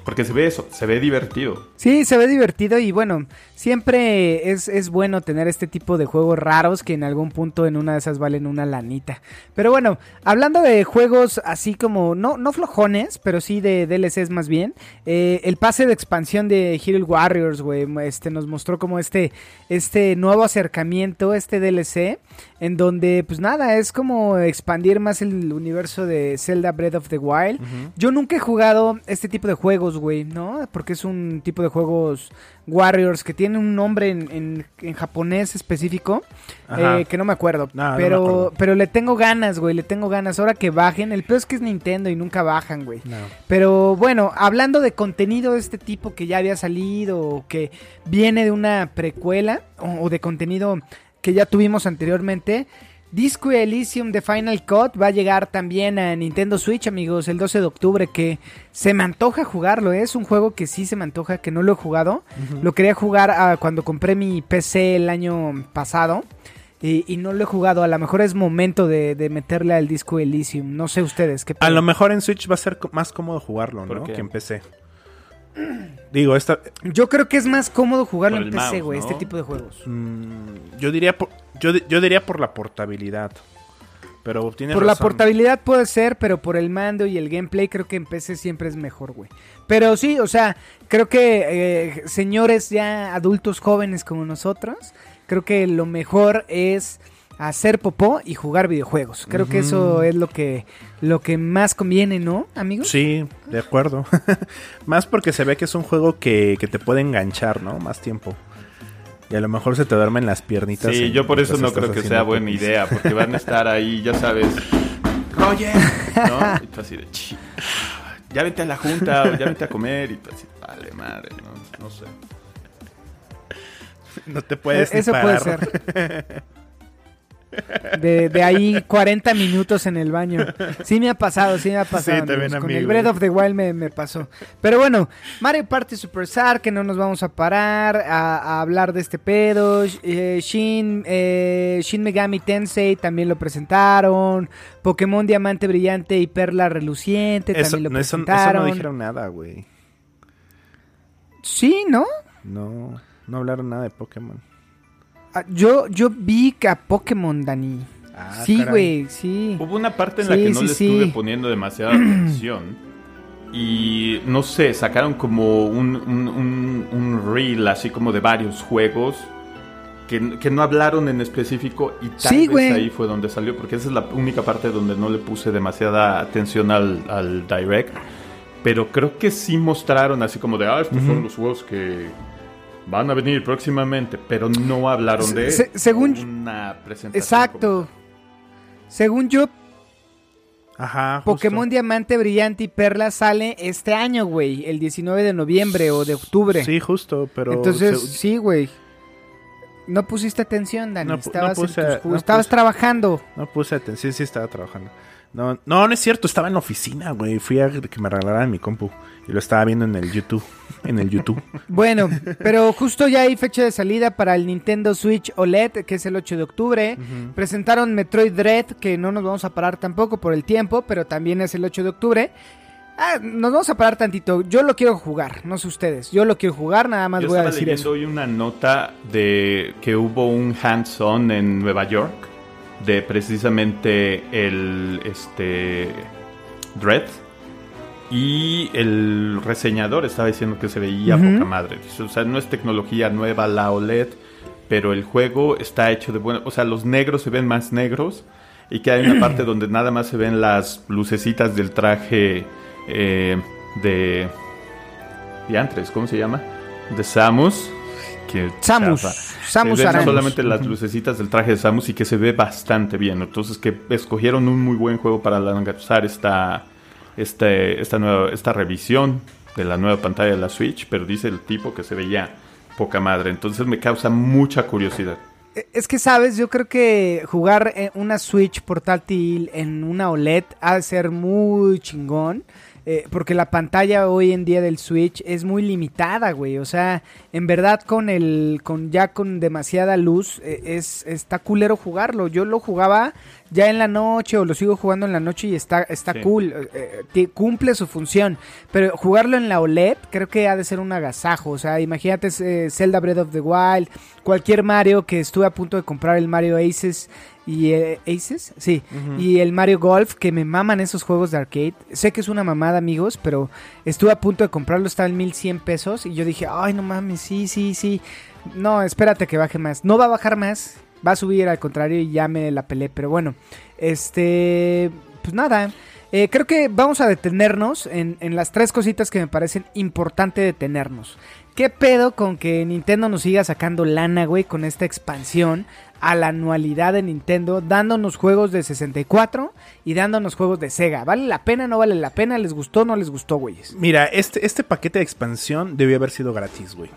Porque se ve eso, se ve divertido. Sí, se ve divertido y bueno, siempre es, es bueno tener este tipo de juegos raros que en algún punto en una de esas valen una lanita. Pero bueno, hablando de juegos así como, no, no flojones, pero sí de DLCs más bien, eh, el pase de expansión de Hero Warriors, güey, este, nos mostró como este, este nuevo acercamiento, este DLC, en donde pues nada, es como expandir más el universo de Zelda Breath of the Wild. Yo nunca he jugado este tipo de juegos, juegos, güey, ¿no? Porque es un tipo de juegos Warriors que tiene un nombre en, en- en japonés específico eh, que no me acuerdo. No, no me pero, acuerdo. pero le tengo ganas, güey, le tengo ganas. Ahora que bajen, el peor es que es Nintendo y nunca bajan, güey. No. Pero bueno, hablando de contenido de este tipo que ya había salido o que viene de una precuela o, o de contenido que ya tuvimos anteriormente, Disco Elysium de Final Cut va a llegar también a Nintendo Switch, amigos, el 12 de octubre, que se me antoja jugarlo, ¿eh? es un juego que sí se me antoja, que no lo he jugado. Lo quería jugar ah, cuando compré mi PC el año pasado. Y, y no lo he jugado, a lo mejor es momento de, de meterle al disco Elysium. No sé ustedes qué A lo mejor en Switch va a ser más cómodo jugarlo, ¿Por ¿no? qué? Que en PC. Digo, esta, Yo creo que es más cómodo jugarlo en PC, güey, ¿no? este tipo de juegos. mm, yo diría por, yo, yo diría por la portabilidad. Pero tienes Por la portabilidad puede ser, pero por el mando y el gameplay creo que en PC siempre es mejor, güey. Pero sí, o sea, creo que eh, señores ya adultos jóvenes como nosotros, creo que lo mejor es hacer popó y jugar videojuegos. Creo que eso es lo que lo que más conviene, ¿no, amigos? Sí, de acuerdo. más porque se ve que es un juego que, que te puede enganchar, ¿no? Más tiempo. Y a lo mejor se te duermen las piernitas. Sí, en- yo por eso no creo que sea buena pipis. idea, porque van a estar ahí, ya sabes, Roger, ¿no? Y tú así de, "Chi, ya vete a la junta, o ya vete a comer, y tú así, vale, madre, no, no sé. No te puedes ni Eso puede parar. ser. De, de ahí 40 minutos en el baño. Sí me ha pasado, sí me ha pasado. Sí, también Con el. Breath of the Wild me, me pasó. Pero bueno, Mario Party Superstar, que no nos vamos a parar a, a hablar de este pedo. Eh, Shin, eh, Shin Megami Tensei también lo presentaron. Pokémon Diamante Brillante y Perla Reluciente Eso, también lo no, eso, eso presentaron. no dijeron nada, güey. Sí, ¿no? No, no hablaron nada de Pokémon. Ah, Yo, yo vi que a Pokémon, Dani. Ah, sí, güey, sí. Hubo una parte en la que no sí, le sí. estuve poniendo demasiada atención. Y no sé, sacaron como un, un, un- un reel así como de varios juegos que, que no hablaron en específico y tal Sí, vez ahí fue donde salió, porque esa es la única parte donde no le puse demasiada atención al, al direct. Pero creo que sí mostraron así como de, ah, estos son los juegos que van a venir próximamente, pero no hablaron Se- de se- según- una presentación. Exacto. Según yo, Ajá. justo. Pokémon Diamante Brillante y Perla sale este año, güey. El 19 de noviembre o de octubre. Sí, justo, pero. Entonces, se- sí, güey. No pusiste atención, Dani. No no Estabas, en puse- tus no estabas puse- trabajando. No puse atención, sí estaba trabajando. No, no, no es cierto, estaba en la oficina, güey. Fui a que me regalaran mi compu. Y lo estaba viendo en el YouTube. En el YouTube. Bueno, pero justo ya hay fecha de salida para el Nintendo Switch OLED, que es el 8 de octubre. Presentaron Metroid Dread, que no nos vamos a parar tampoco por el tiempo, pero también es el 8 de octubre. Ah, nos vamos a parar tantito. Yo lo quiero jugar, no sé ustedes. Yo lo quiero jugar, nada más Yo voy a decir leyendo eso. hoy una nota de que hubo un hands-on en Nueva York de precisamente el este Dread y el reseñador estaba diciendo que se veía poca madre. O sea, no es tecnología nueva la OLED, pero el juego está hecho de buena, o sea, los negros se ven más negros y que hay una parte donde nada más se ven las lucecitas del traje eh, de diantres, ¿cómo se llama? De Samus. Que Samus. Samus Aran. solamente las lucecitas del traje de Samus y que se ve bastante bien. Entonces que escogieron un muy buen juego para lanzar esta, este, esta, nueva, esta revisión de la nueva pantalla de la Switch, pero dice el tipo que se veía poca madre. Entonces me causa mucha curiosidad. Es que, ¿sabes? Yo creo que jugar eh, una Switch portátil en una OLED ha de ser muy chingón. Eh, porque la pantalla hoy en día del Switch es muy limitada, güey. O sea, en verdad con el, con ya con demasiada luz, eh, es, está culero jugarlo. Yo lo jugaba ya en la noche o lo sigo jugando en la noche y está, está Sí. cool. eh, eh, cumple su función. Pero jugarlo en la OLED creo que ha de ser un agasajo. O sea, imagínate eh, Zelda Breath of the Wild, cualquier Mario que estuve a punto de comprar el Mario Aces y eh, Aces, sí, y el Mario Golf que me maman esos juegos de arcade. Sé que es una mamada, amigos, pero estuve a punto de comprarlo, estaba en 1100 pesos y yo dije, "Ay, no mames, sí, sí, sí." No, espérate que baje más. No va a bajar más, va a subir al contrario y ya me la pelé, pero bueno, este pues nada, Eh, creo que vamos a detenernos en, las tres cositas que me parecen importante detenernos. ¿Qué pedo con que Nintendo nos siga sacando lana, güey, con esta expansión a la anualidad de Nintendo, dándonos juegos de 64 y dándonos juegos de Sega? ¿Vale la pena? ¿No vale la pena? ¿Les gustó? ¿No les gustó, güeyes? Mira, este, este paquete de expansión debió haber sido gratis, güey.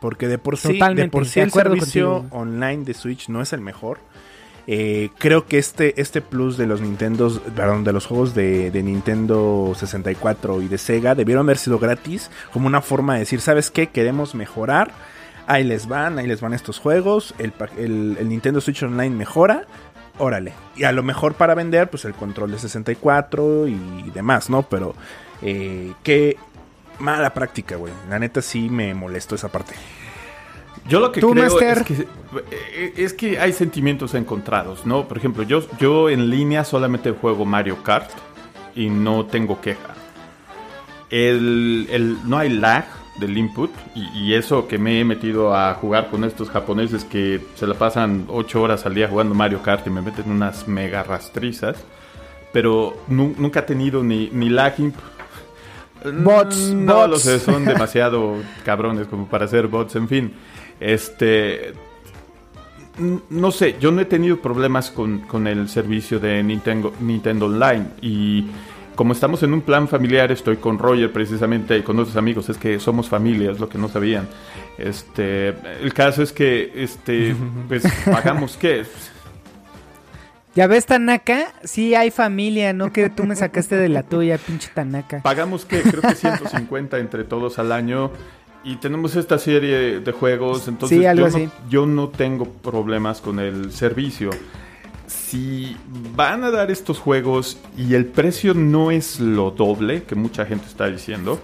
Porque de por sí, Totalmente, de por sí de el servicio contigo. online de Switch no es el mejor. Eh, creo que este, este plus de los Nintendos, perdón, de los juegos de, de Nintendo 64 y de Sega debieron haber sido gratis, como una forma de decir, ¿sabes qué? Queremos mejorar. Ahí les van, ahí les van estos juegos. El, el- el Nintendo Switch Online mejora. Órale. Y a lo mejor para vender, pues el control de 64 y demás, ¿no? Pero eh, qué mala práctica, güey. La neta sí me molestó esa parte. Yo lo que creo Master. es que, eh, es que hay sentimientos encontrados, ¿no? Por ejemplo, yo, yo en línea solamente juego Mario Kart y no tengo queja. El, el- no hay lag del input y, y eso que me he metido a jugar con estos japoneses que se la pasan 8 horas al día jugando Mario Kart y me meten unas mega rastrizas. Pero nu- nunca he tenido ni, ni lag. Bots, No bots. lo sé, son demasiado cabrones como para ser bots, en fin. Este. No sé, yo no he tenido problemas con, con el servicio de Nintendo, Nintendo Online. Y como estamos en un plan familiar, estoy con Roger precisamente y con otros amigos. Es que somos familia, es lo que no sabían. Este, el caso es que, este, pues, pagamos qué. ¿Ya ves, Tanaka? Sí hay familia, no que tú me sacaste de la tuya, pinche Tanaka. Pagamos que creo que 150 entre todos al año y tenemos esta serie de juegos, entonces Sí, algo yo, así. no, yo no tengo problemas con el servicio. Si van a dar estos juegos y el precio no es lo doble que mucha gente está diciendo,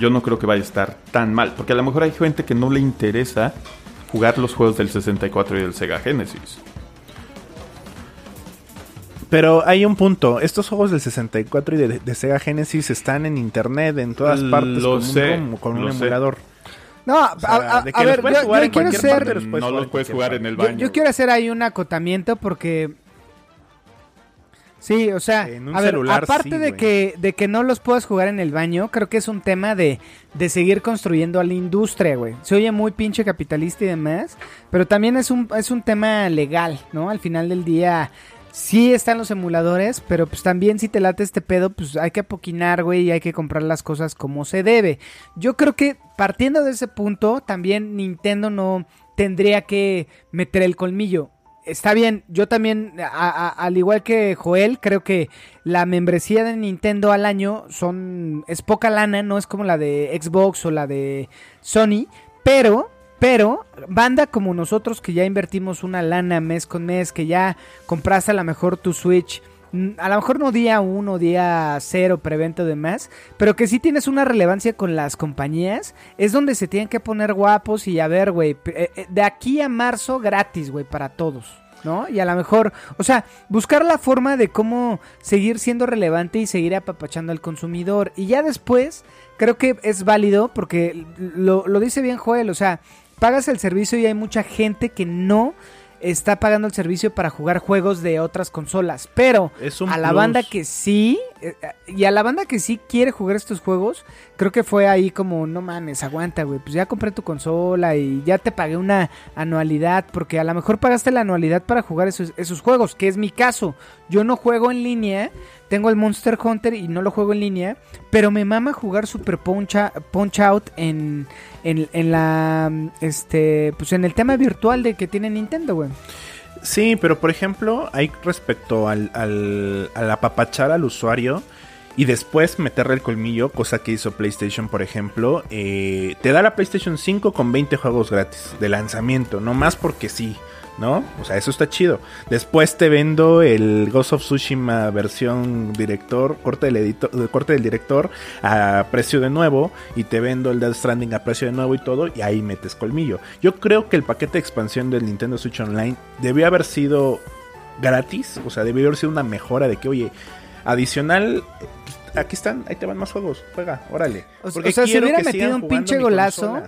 yo no creo que vaya a estar tan mal, porque a lo mejor hay gente que no le interesa jugar los juegos del 64 y del Sega Genesis. Pero hay un punto. Estos juegos del 64 y de, de Sega Genesis están en internet en todas partes Lo con, sé, un, con un lo sé. emulador. No, a, sea, a- a- de que a los ver, puedes yo, jugar yo en quiero parte, los puedes no los puedes jugar parte. en el baño. yo quiero hacer ahí un acotamiento porque... Sí, o sea, En un a ver, celular, aparte sí, de, que, de que no los puedas jugar en el baño, creo que es un tema de, de seguir construyendo a la industria, güey. Se oye muy pinche capitalista y demás, pero también es un, es un tema legal, ¿no? Al final del día, sí están los emuladores, pero pues también si te late este pedo, pues hay que apoquinar, güey, y hay que comprar las cosas como se debe. Yo creo que partiendo de ese punto, también Nintendo no tendría que meter el colmillo. Está bien, yo también, al igual que Joel, creo que la membresía de Nintendo al año son es poca lana, no es como la de Xbox o la de Sony, pero pero banda como nosotros que ya invertimos una lana mes con mes, que ya compraste a lo mejor tu Switch, mm, a lo mejor no día uno, día cero, prevento de más, pero que sí tienes una relevancia con las compañías, es donde se tienen que poner guapos y a ver, güey, eh, eh, de aquí a marzo gratis, güey, para todos. ¿No? Y a lo mejor, o sea, buscar la forma de cómo seguir siendo relevante y seguir apapachando al consumidor. Y ya después, creo que es válido porque lo, lo dice bien Joel, o sea, pagas el servicio y hay mucha gente que no está pagando el servicio para jugar juegos de otras consolas. Pero a la plus. banda que sí, eh, y a la banda que sí quiere jugar estos juegos, creo que fue ahí como, no mames, aguanta, güey, pues ya compré tu consola y ya te pagué una anualidad, porque a lo mejor pagaste la anualidad para jugar esos, esos juegos, que es mi caso. Yo no juego en línea, tengo el Monster Hunter y no lo juego en línea, pero me mama jugar Super Punch, Punch Out en, en, en la, este, pues en el tema virtual de que tiene Nintendo, güey. Sí, pero por ejemplo, hay respecto al, al, al apapachar al usuario y después meterle el colmillo, cosa que hizo PlayStation, por ejemplo, eh, te da la PlayStation 5 con 20 juegos gratis de lanzamiento, no más porque sí, ¿no? O sea, eso está chido. Después te vendo el Ghost of Tsushima versión director, corte del, editor, corte del director a precio de nuevo y te vendo el Death Stranding a precio de nuevo y todo y ahí metes colmillo. Yo creo que el paquete de expansión del Nintendo Switch Online debió haber sido gratis, o sea, debió haber sido una mejora de que, oye, adicional, eh, aquí están, ahí te van más juegos, juega, órale. O, Porque o sea, si quiero hubiera metido un pinche golazo.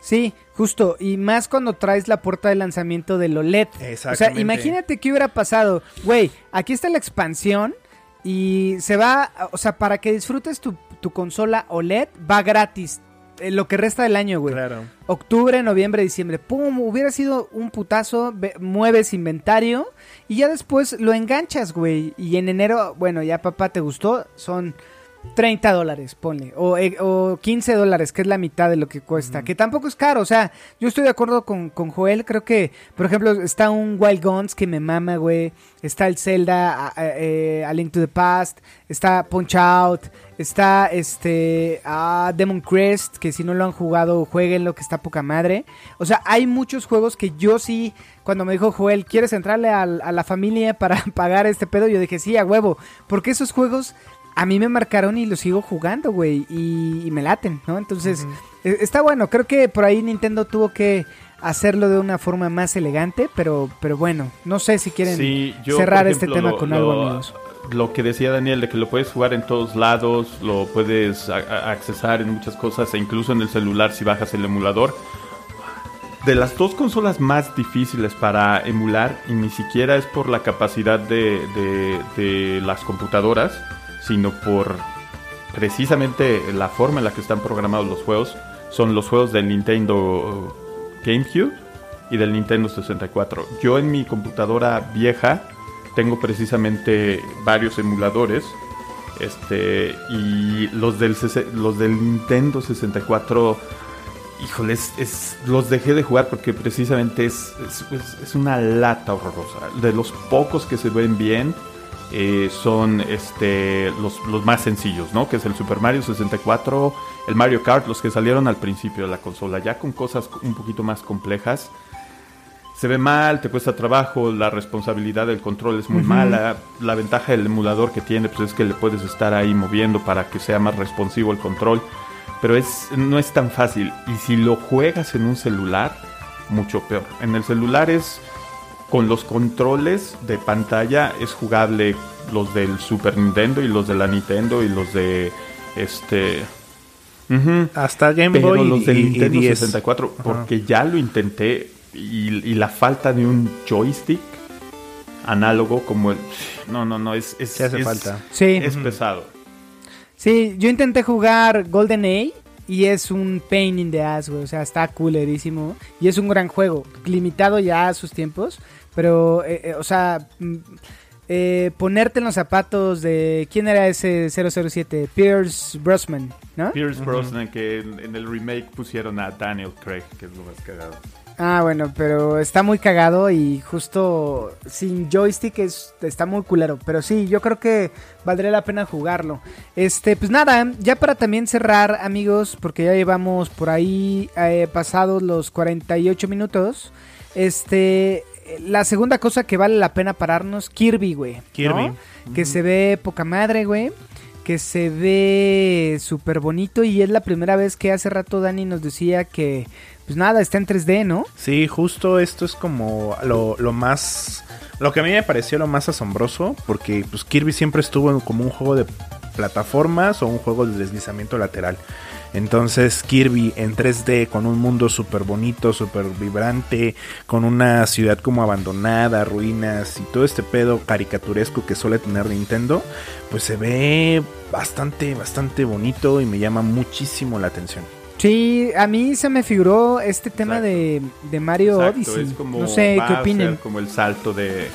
Sí, justo. Y más cuando traes la puerta de lanzamiento del OLED. O sea, imagínate qué hubiera pasado. Güey, aquí está la expansión. Y se va, o sea, para que disfrutes tu, tu consola OLED, va gratis. eh, Lo que resta del año, güey. Claro. Octubre, noviembre, diciembre. ¡Pum! Hubiera sido un putazo. ve- mueves inventario. Y ya después lo enganchas, güey. Y en enero, bueno, ya papá te gustó. Son 30 dólares, ponle. O, eh, o 15 dólares, que es la mitad de lo que cuesta. Que tampoco es caro. O sea, yo estoy de acuerdo con, con Joel. Creo que, por ejemplo, está un Wild Guns que me mama, güey. Está el Zelda, eh, A Link to the Past. Está Punch Out. Está este ah, Demon Crest, que si no lo han jugado, jueguenlo, que está poca madre. O sea, hay muchos juegos que yo sí, cuando me dijo Joel, ¿quieres entrarle a, la familia para pagar este pedo? Yo dije, sí, a huevo. Porque esos juegos a mí me marcaron y los sigo jugando, güey. Y, y me laten, ¿no? Entonces, eh, está bueno. Creo que por ahí Nintendo tuvo que hacerlo de una forma más elegante, pero, pero bueno, no sé si quieren Sí, yo, cerrar este tema lo- con lo- algo, amigos. Lo que decía Daniel, de que lo puedes jugar en todos lados, lo puedes accesar en muchas cosas, e incluso en el celular si bajas el emulador. De las dos consolas más difíciles para emular, y ni siquiera es por la capacidad de, de- de las computadoras, sino por precisamente la forma en la que están programados los juegos, son los juegos del Nintendo GameCube y del Nintendo 64. Yo en mi computadora vieja tengo precisamente varios emuladores. Este, y los del, los del Nintendo 64, híjole, los dejé de jugar porque precisamente es- es una lata horrorosa. De los pocos que se ven bien, eh, son este, los, los más sencillos, ¿no? Que es el Super Mario 64, el Mario Kart, los que salieron al principio de la consola. Ya con cosas un poquito más complejas, se ve mal, te cuesta trabajo, la responsabilidad del control es muy mala. La ventaja del emulador que tiene pues, es que le puedes estar ahí moviendo para que sea más responsivo el control. Pero es, no es tan fácil. Y si lo juegas en un celular, mucho peor. En el celular es con los controles de pantalla es jugable los del Super Nintendo y los de la Nintendo y los de este. Hasta Game pero Boy los y, del y Nintendo 10. 64 porque ya lo intenté y, y la falta de un joystick análogo como el no no no es es, hace es- falta. Sí. es pesado Sí, yo intenté jugar Golden Age y es un pain in the ass, güey. O sea, está coolerísimo. Y es un gran juego, limitado ya a sus tiempos. Pero, eh, eh, o sea, mm, eh, ponerte en los zapatos de. ¿Quién era ese 007? Pierce Brosnan, ¿no? Pierce Brosnan que en, en el remake pusieron a Daniel Craig que es lo más cagado Ah, bueno, pero está muy cagado y justo sin joystick es, está muy culero. Pero sí, yo creo que valdría la pena jugarlo. Este, pues nada, ya para también cerrar, amigos, porque ya llevamos por ahí eh, pasados los 48 minutos. Este, la segunda cosa que vale la pena pararnos, Kirby, güey. ¿no? Kirby. Que se ve poca madre, güey. Que se ve súper bonito y es la primera vez que hace rato Dani nos decía que, pues nada, está en 3D, ¿no? Sí, justo esto es como lo, lo más... Lo que a mí me pareció lo más asombroso, porque pues Kirby siempre estuvo como un juego de plataformas o un juego de deslizamiento lateral. Entonces Kirby en 3D con un mundo súper bonito, súper vibrante, con una ciudad como abandonada, ruinas y todo este pedo caricaturesco que suele tener Nintendo, pues se ve bastante, bastante bonito y me llama muchísimo la atención. Sí, a mí se me figuró este tema de, de Mario Exacto, Odyssey. es como no sé va qué opinen. como el salto de,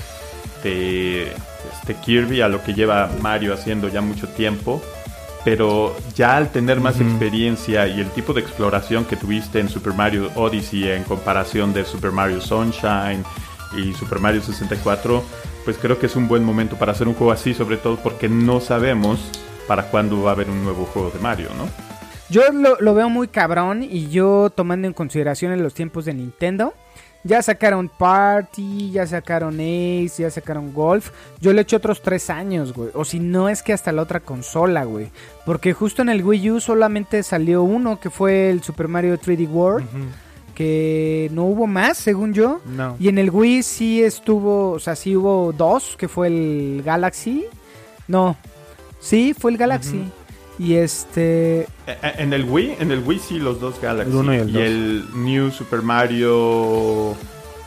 de este Kirby a lo que lleva Mario haciendo ya mucho tiempo. Pero ya al tener más experiencia y el tipo de exploración que tuviste en Super Mario Odyssey en comparación de Super Mario Sunshine y Super Mario 64, pues creo que es un buen momento para hacer un juego así, sobre todo porque no sabemos para cuándo va a haber un nuevo juego de Mario, ¿no? Yo lo, lo veo muy cabrón y yo tomando en consideración en los tiempos de Nintendo. Ya sacaron Party, ya sacaron Ace, ya sacaron Golf. Yo le echo otros tres años, güey. O si no es que hasta la otra consola, güey. Porque justo en el Wii U solamente salió uno, que fue el Super Mario 3D World. Que no hubo más, según yo. No. Y en el Wii sí estuvo, o sea, sí hubo dos, que fue el Galaxy. No, sí, fue el Galaxy. Y este, Eh, eh, En el Wii, en el Wii sí los dos Galaxy El uno y el dos. el New Super Mario,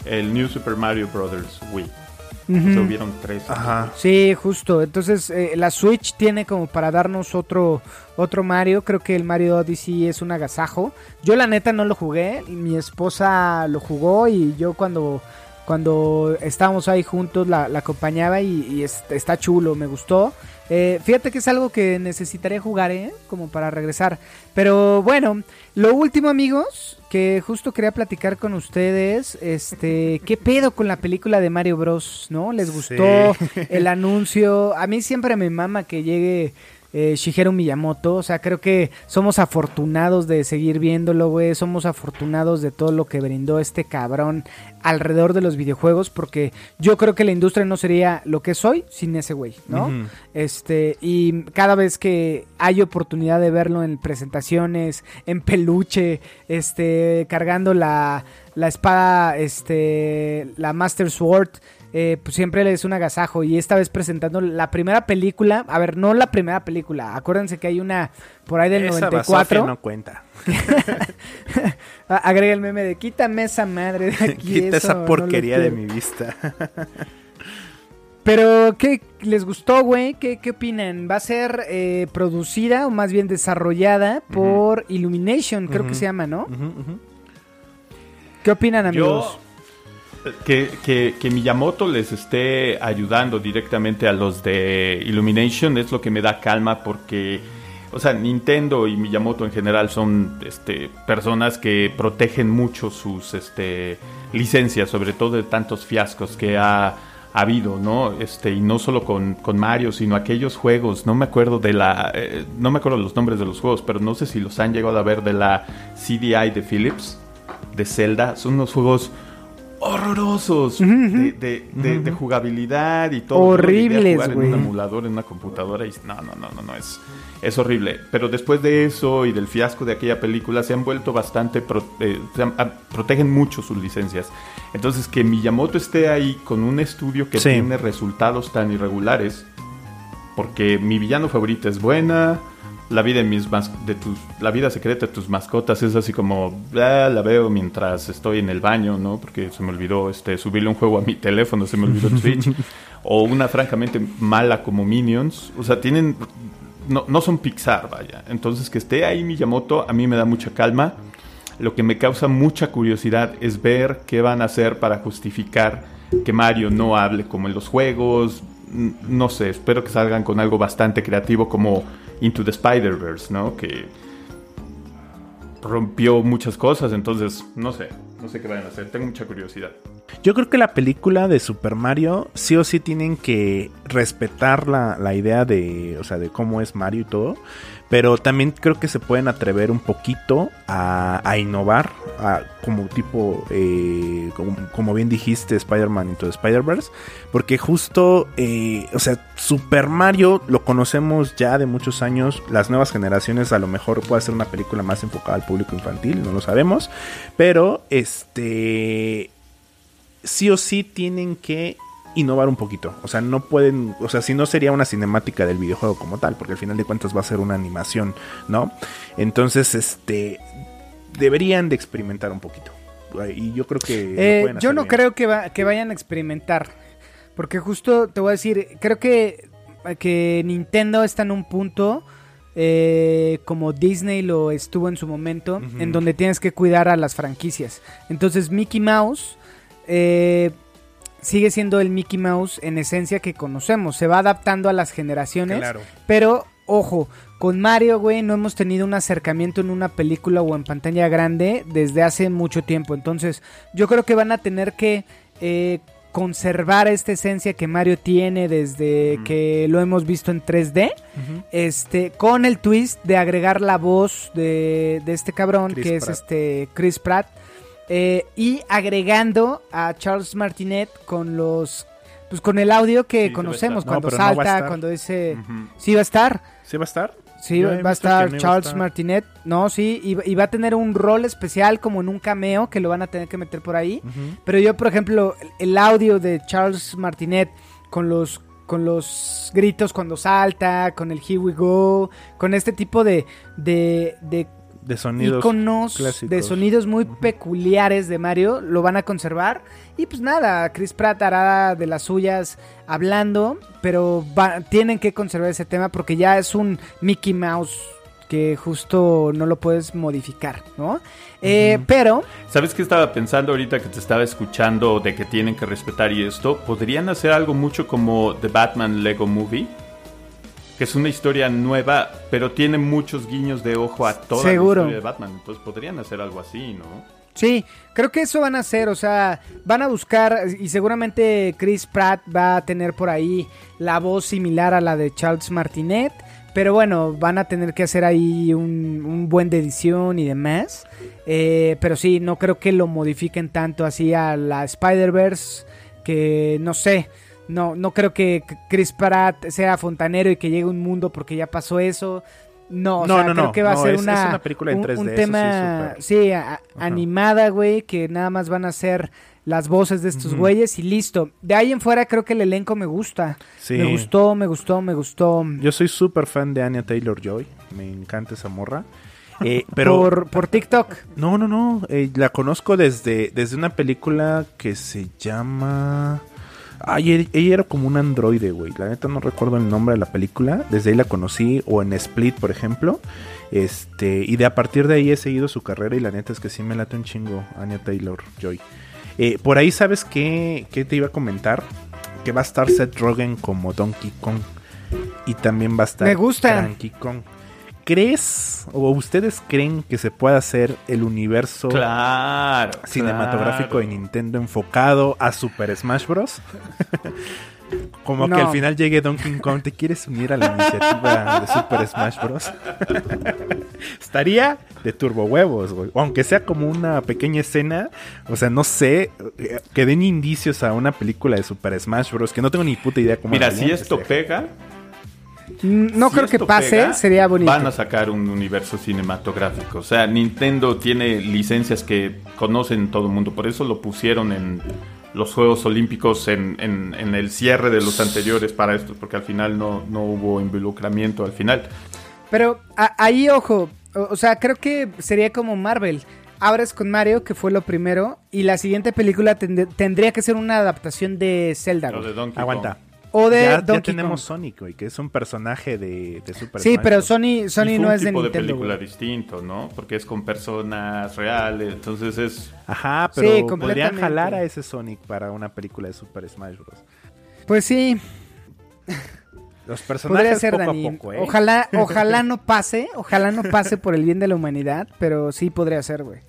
el New Super Mario Brothers Wii. O sea, Ujú. hubieron tres. Ajá. Sí, justo. Entonces, eh, la Switch tiene como para darnos otro, otro Mario. Creo que el Mario Odyssey es un agasajo. Yo, la neta, no lo jugué. Mi esposa lo jugó y yo, cuando, cuando estábamos ahí juntos, la, la acompañaba y, y es- está chulo, me gustó. Eh, fíjate que es algo que necesitaría jugar, ¿eh? Como para regresar. Pero bueno, lo último, amigos, que justo quería platicar con ustedes. Este, ¿qué pedo con la película de Mario Bros? ¿No? ¿Les gustó Sí. el anuncio? A mí siempre me mama que llegue eh, Shigeru Miyamoto. O sea, creo que somos afortunados de seguir viéndolo, güey. Somos afortunados de todo lo que brindó este cabrón alrededor de los videojuegos. Porque yo creo que la industria no sería lo que soy sin ese güey, ¿no? Este, y cada vez que hay oportunidad de verlo en presentaciones, en peluche, este, cargando la, la espada, este, la Master Sword, eh, pues siempre le es un agasajo. Y esta vez presentando la primera película, a ver, no la primera película, acuérdense que hay una por ahí del Esa 94. basofia no cuenta. Agrega el meme de quítame esa madre de aquí. Quita eso esa porquería de quiero". mi vista. Pero, ¿qué les gustó, güey? ¿Qué, qué opinan? ¿Va a ser eh, producida o más bien desarrollada por Illumination, creo que se llama, ¿no? ¿Qué opinan, amigos? Yo, que, que, Miyamoto les esté ayudando directamente a los de Illumination es lo que me da calma porque, o sea, Nintendo y Miyamoto en general son este, personas que protegen mucho sus este, licencias, sobre todo de tantos fiascos que ha habido, ¿no? Este, y no solo con, con Mario, sino aquellos juegos, no me acuerdo de la, eh, no me acuerdo los nombres de los juegos, pero no sé si los han llegado a ver de la CDI de Philips, de Zelda, son unos juegos horrorosos de, de- de- de jugabilidad y todo. Horribles, jugar güey. En un emulador, en una computadora y no, no, no, no, no, es, es horrible. Pero después de eso y del fiasco de aquella película se han vuelto bastante, pro- eh, protegen mucho sus licencias. Entonces que Miyamoto esté ahí con un estudio que Sí. tiene resultados tan irregulares, porque mi villano favorito es buena. La vida, en mis mas- de tus, la vida secreta de tus mascotas es así como ah, la veo mientras estoy en el baño, ¿no? Porque se me olvidó este, subirle un juego a mi teléfono, se me olvidó Twitch. o una francamente mala como Minions. O sea, tienen. No, no son Pixar, vaya. Entonces, que esté ahí Miyamoto a mí me da mucha calma. Lo que me causa mucha curiosidad es ver qué van a hacer para justificar que Mario no hable como en los juegos. No sé, espero que salgan con algo bastante creativo como Into the Spider-Verse, ¿no? Que rompió muchas cosas, entonces no sé, no sé qué vayan a hacer, tengo mucha curiosidad. Yo creo que la película de Super Mario sí o sí tienen que respetar la, la idea de, o sea, de cómo es Mario y todo, pero también creo que se pueden atrever un poquito a, innovar, como tipo, eh, como, bien dijiste, Spider-Man Into Spider-Verse, porque justo, eh, o sea, Super Mario lo conocemos ya de muchos años, las nuevas generaciones a lo mejor puede ser una película más enfocada al público infantil, no lo sabemos, pero este sí o sí tienen que innovar un poquito. O sea, no pueden, o sea, si no sería una cinemática del videojuego como tal, porque al final de cuentas va a ser una animación, ¿no? Entonces, este, deberían de experimentar un poquito. Y yo creo que... Eh, yo no bien. creo que, va- que vayan a experimentar. Porque justo te voy a decir, creo que, que Nintendo está en un punto eh, como Disney lo estuvo en su momento, en donde tienes que cuidar a las franquicias. Entonces Mickey Mouse eh, sigue siendo el Mickey Mouse en esencia que conocemos. Se va adaptando a las generaciones. Claro. Pero, ojo, con Mario, güey, no hemos tenido un acercamiento en una película o en pantalla grande desde hace mucho tiempo. Entonces, yo creo que van a tener que eh, conservar esta esencia que Mario tiene desde Ujú. que lo hemos visto en 3D. Ujú. Este, con el twist de agregar la voz de, de este cabrón, Chris que es este Chris Pratt. Eh, y agregando a Charles Martinet con los. Pues con el audio que Sí, conocemos. No, cuando no salta, cuando dice. Ujú. Sí, va a estar. ¿Sí va a estar? Sí, Yo va a estar a Charles estar. Martinet. No, sí, y, y va a tener un rol especial como en un cameo que lo van a tener que meter por ahí. Pero yo, por ejemplo, el el audio de Charles Martinet con los con los gritos cuando salta, con el Here We Go, con este tipo de, de, de De sonidos iconos clásicos. de sonidos muy peculiares de Mario, lo van a conservar. Y pues nada, Chris Pratt hará de las suyas hablando, pero va- tienen que conservar ese tema porque ya es un Mickey Mouse que justo no lo puedes modificar, ¿no? Eh, Pero, ¿Sabes qué estaba pensando ahorita que te estaba escuchando de que tienen que respetar y esto? Podrían hacer algo mucho como The Batman Lego Movie, que es una historia nueva, pero tiene muchos guiños de ojo a toda Seguro. la historia de Batman. Entonces podrían hacer algo así, ¿no? Sí, creo que eso van a hacer, o sea, van a buscar y seguramente Chris Pratt va a tener por ahí la voz similar a la de Charles Martinet, pero bueno, van a tener que hacer ahí un, un buen de edición y demás, Eh, pero sí, no creo que lo modifiquen tanto así a la Spider-Verse, que no sé, no, no creo que Chris Pratt sea fontanero y que llegue un mundo porque ya pasó eso. No, o No, sea, no, creo no, que va a ser es- es una, una película en un, 3D, un sí, tema, sí, a- animada, güey, que nada más van a ser las voces de estos güeyes y listo. De ahí en fuera creo que el elenco me gusta. Sí. Me gustó, me gustó, me gustó. Yo soy súper fan de Anya Taylor Joy. Me encanta esa morra. Eh, pero por, por TikTok. no, no, no. eh, la conozco desde, desde una película que se llama. Ay, ella- ella era como un androide, güey. La neta no recuerdo el nombre de la película. Desde ahí la conocí. O en Split, por ejemplo. Este. Y de a partir de ahí he seguido su carrera. Y la neta es que sí me late un chingo. Anya Taylor Joy. Eh, por ahí, ¿sabes qué, qué te iba a comentar? Que va a estar Seth Rogen como Donkey Kong. Y también va a estar Me gusta. Cranky Kong. ¿Crees o ustedes creen que se pueda hacer el universo Claro. cinematográfico claro. de Nintendo enfocado a Super Smash Bros? Como que al final llegue Donkey Kong, ¿te quieres unir a la iniciativa de Super Smash Bros? Estaría de turbo huevos, güey. O aunque sea como una pequeña escena, o sea, no sé, eh, que den indicios a una película de Super Smash Bros. Que no tengo ni puta idea cómo Mira, si esto pega, No Si creo que pase, pega, sería bonito. Van a sacar un universo cinematográfico. O sea, Nintendo tiene licencias que conocen todo el mundo. Por eso lo pusieron en los Juegos Olímpicos en, en- en el cierre de los anteriores para esto. Porque al final no, no hubo involucramiento al final. Pero a- ahí, ojo, o, o sea, creo que sería como Marvel. Abres con Mario, que fue lo primero, y la siguiente película tend- tendría que ser una adaptación de Zelda. Lo de Donkey Aguanta. Kong. O de ya, ya Donkey tenemos Kong. Sonic, güey, que es un personaje de, de Super Sí, Smash pero Bros. Sony, Y Sony no es de tipo de Nintendo. película güey. distinto, ¿no? Porque es con personas reales. Entonces es... Ajá, Sí, pero podrían completamente. jalar a ese Sonic para una película de Super Smash Bros. Pues sí, Los podría personajes ser, poco Dani. a poco, ¿eh? Ojalá, ojalá no pase, ojalá no pase por el bien de la humanidad, pero sí podría ser, güey.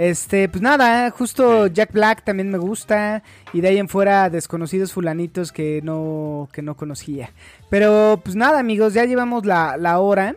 Este, pues nada, justo Jack Black también me gusta y de ahí en fuera desconocidos fulanitos que no que no conocía. Pero pues nada, amigos, ya llevamos la, la hora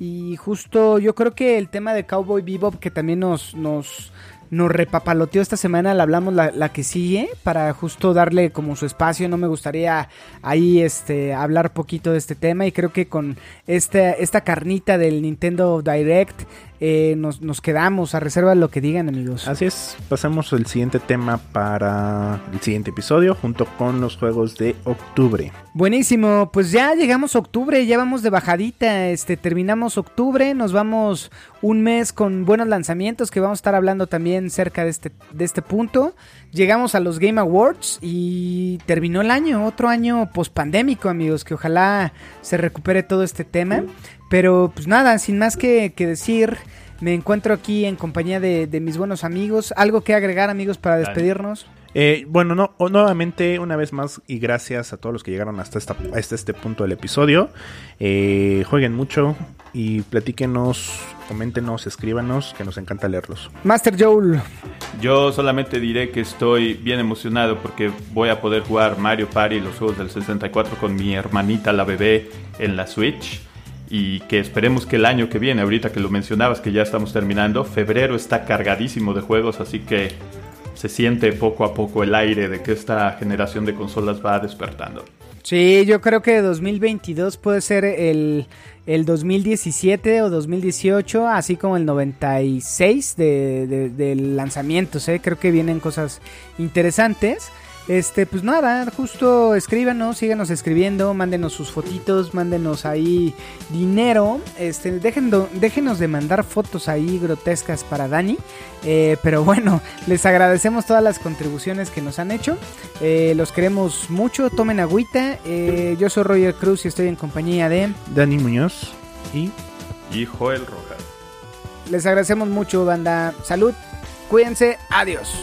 y justo yo creo que el tema de Cowboy Bebop que también nos nos nos repapaloteó esta semana, la hablamos la, la que sigue, para justo darle como su espacio, no me gustaría ahí este hablar poquito de este tema y creo que con este, esta carnita del Nintendo Direct eh, nos, nos quedamos a reserva de lo que digan amigos. Así es, pasamos al siguiente tema para el siguiente episodio junto con los juegos de octubre. Buenísimo, pues ya llegamos a octubre, ya vamos de bajadita, este terminamos octubre, nos vamos un mes con buenos lanzamientos que vamos a estar hablando también cerca de este, de este punto. Llegamos a los Game Awards y terminó el año, otro año pospandémico amigos, que ojalá se recupere todo este tema. Pero pues nada, sin más que, que decir, me encuentro aquí en compañía de, de mis buenos amigos. ¿Algo que agregar amigos para despedirnos? Eh, bueno, no, nuevamente, una vez más, y gracias a todos los que llegaron hasta, esta, hasta este punto del episodio. Eh, jueguen mucho y platíquenos, coméntenos, escríbanos, que nos encanta leerlos. Master Joel. Yo solamente diré que estoy bien emocionado porque voy a poder jugar Mario Party, los juegos del 64 con mi hermanita la bebé en la Switch. Y que esperemos que el año que viene, ahorita que lo mencionabas, que ya estamos terminando, febrero está cargadísimo de juegos, así que se siente poco a poco el aire de que esta generación de consolas va despertando. Sí, yo creo que 2022 puede ser el, el 2017 o 2018, así como el 96 de, de, de lanzamientos. Creo que vienen cosas interesantes. Este, pues nada, justo escríbanos, síganos escribiendo, mándenos sus fotitos, mándenos ahí dinero. Este, dejen déjenos de mandar fotos ahí grotescas para Dani. Eh, pero bueno, les agradecemos todas las contribuciones que nos han hecho. Eh, los queremos mucho, tomen agüita. Eh, yo soy Roger Cruz y estoy en compañía de... Dani Muñoz y Y Joel Rojas. Les agradecemos mucho, banda. Salud, cuídense, adiós.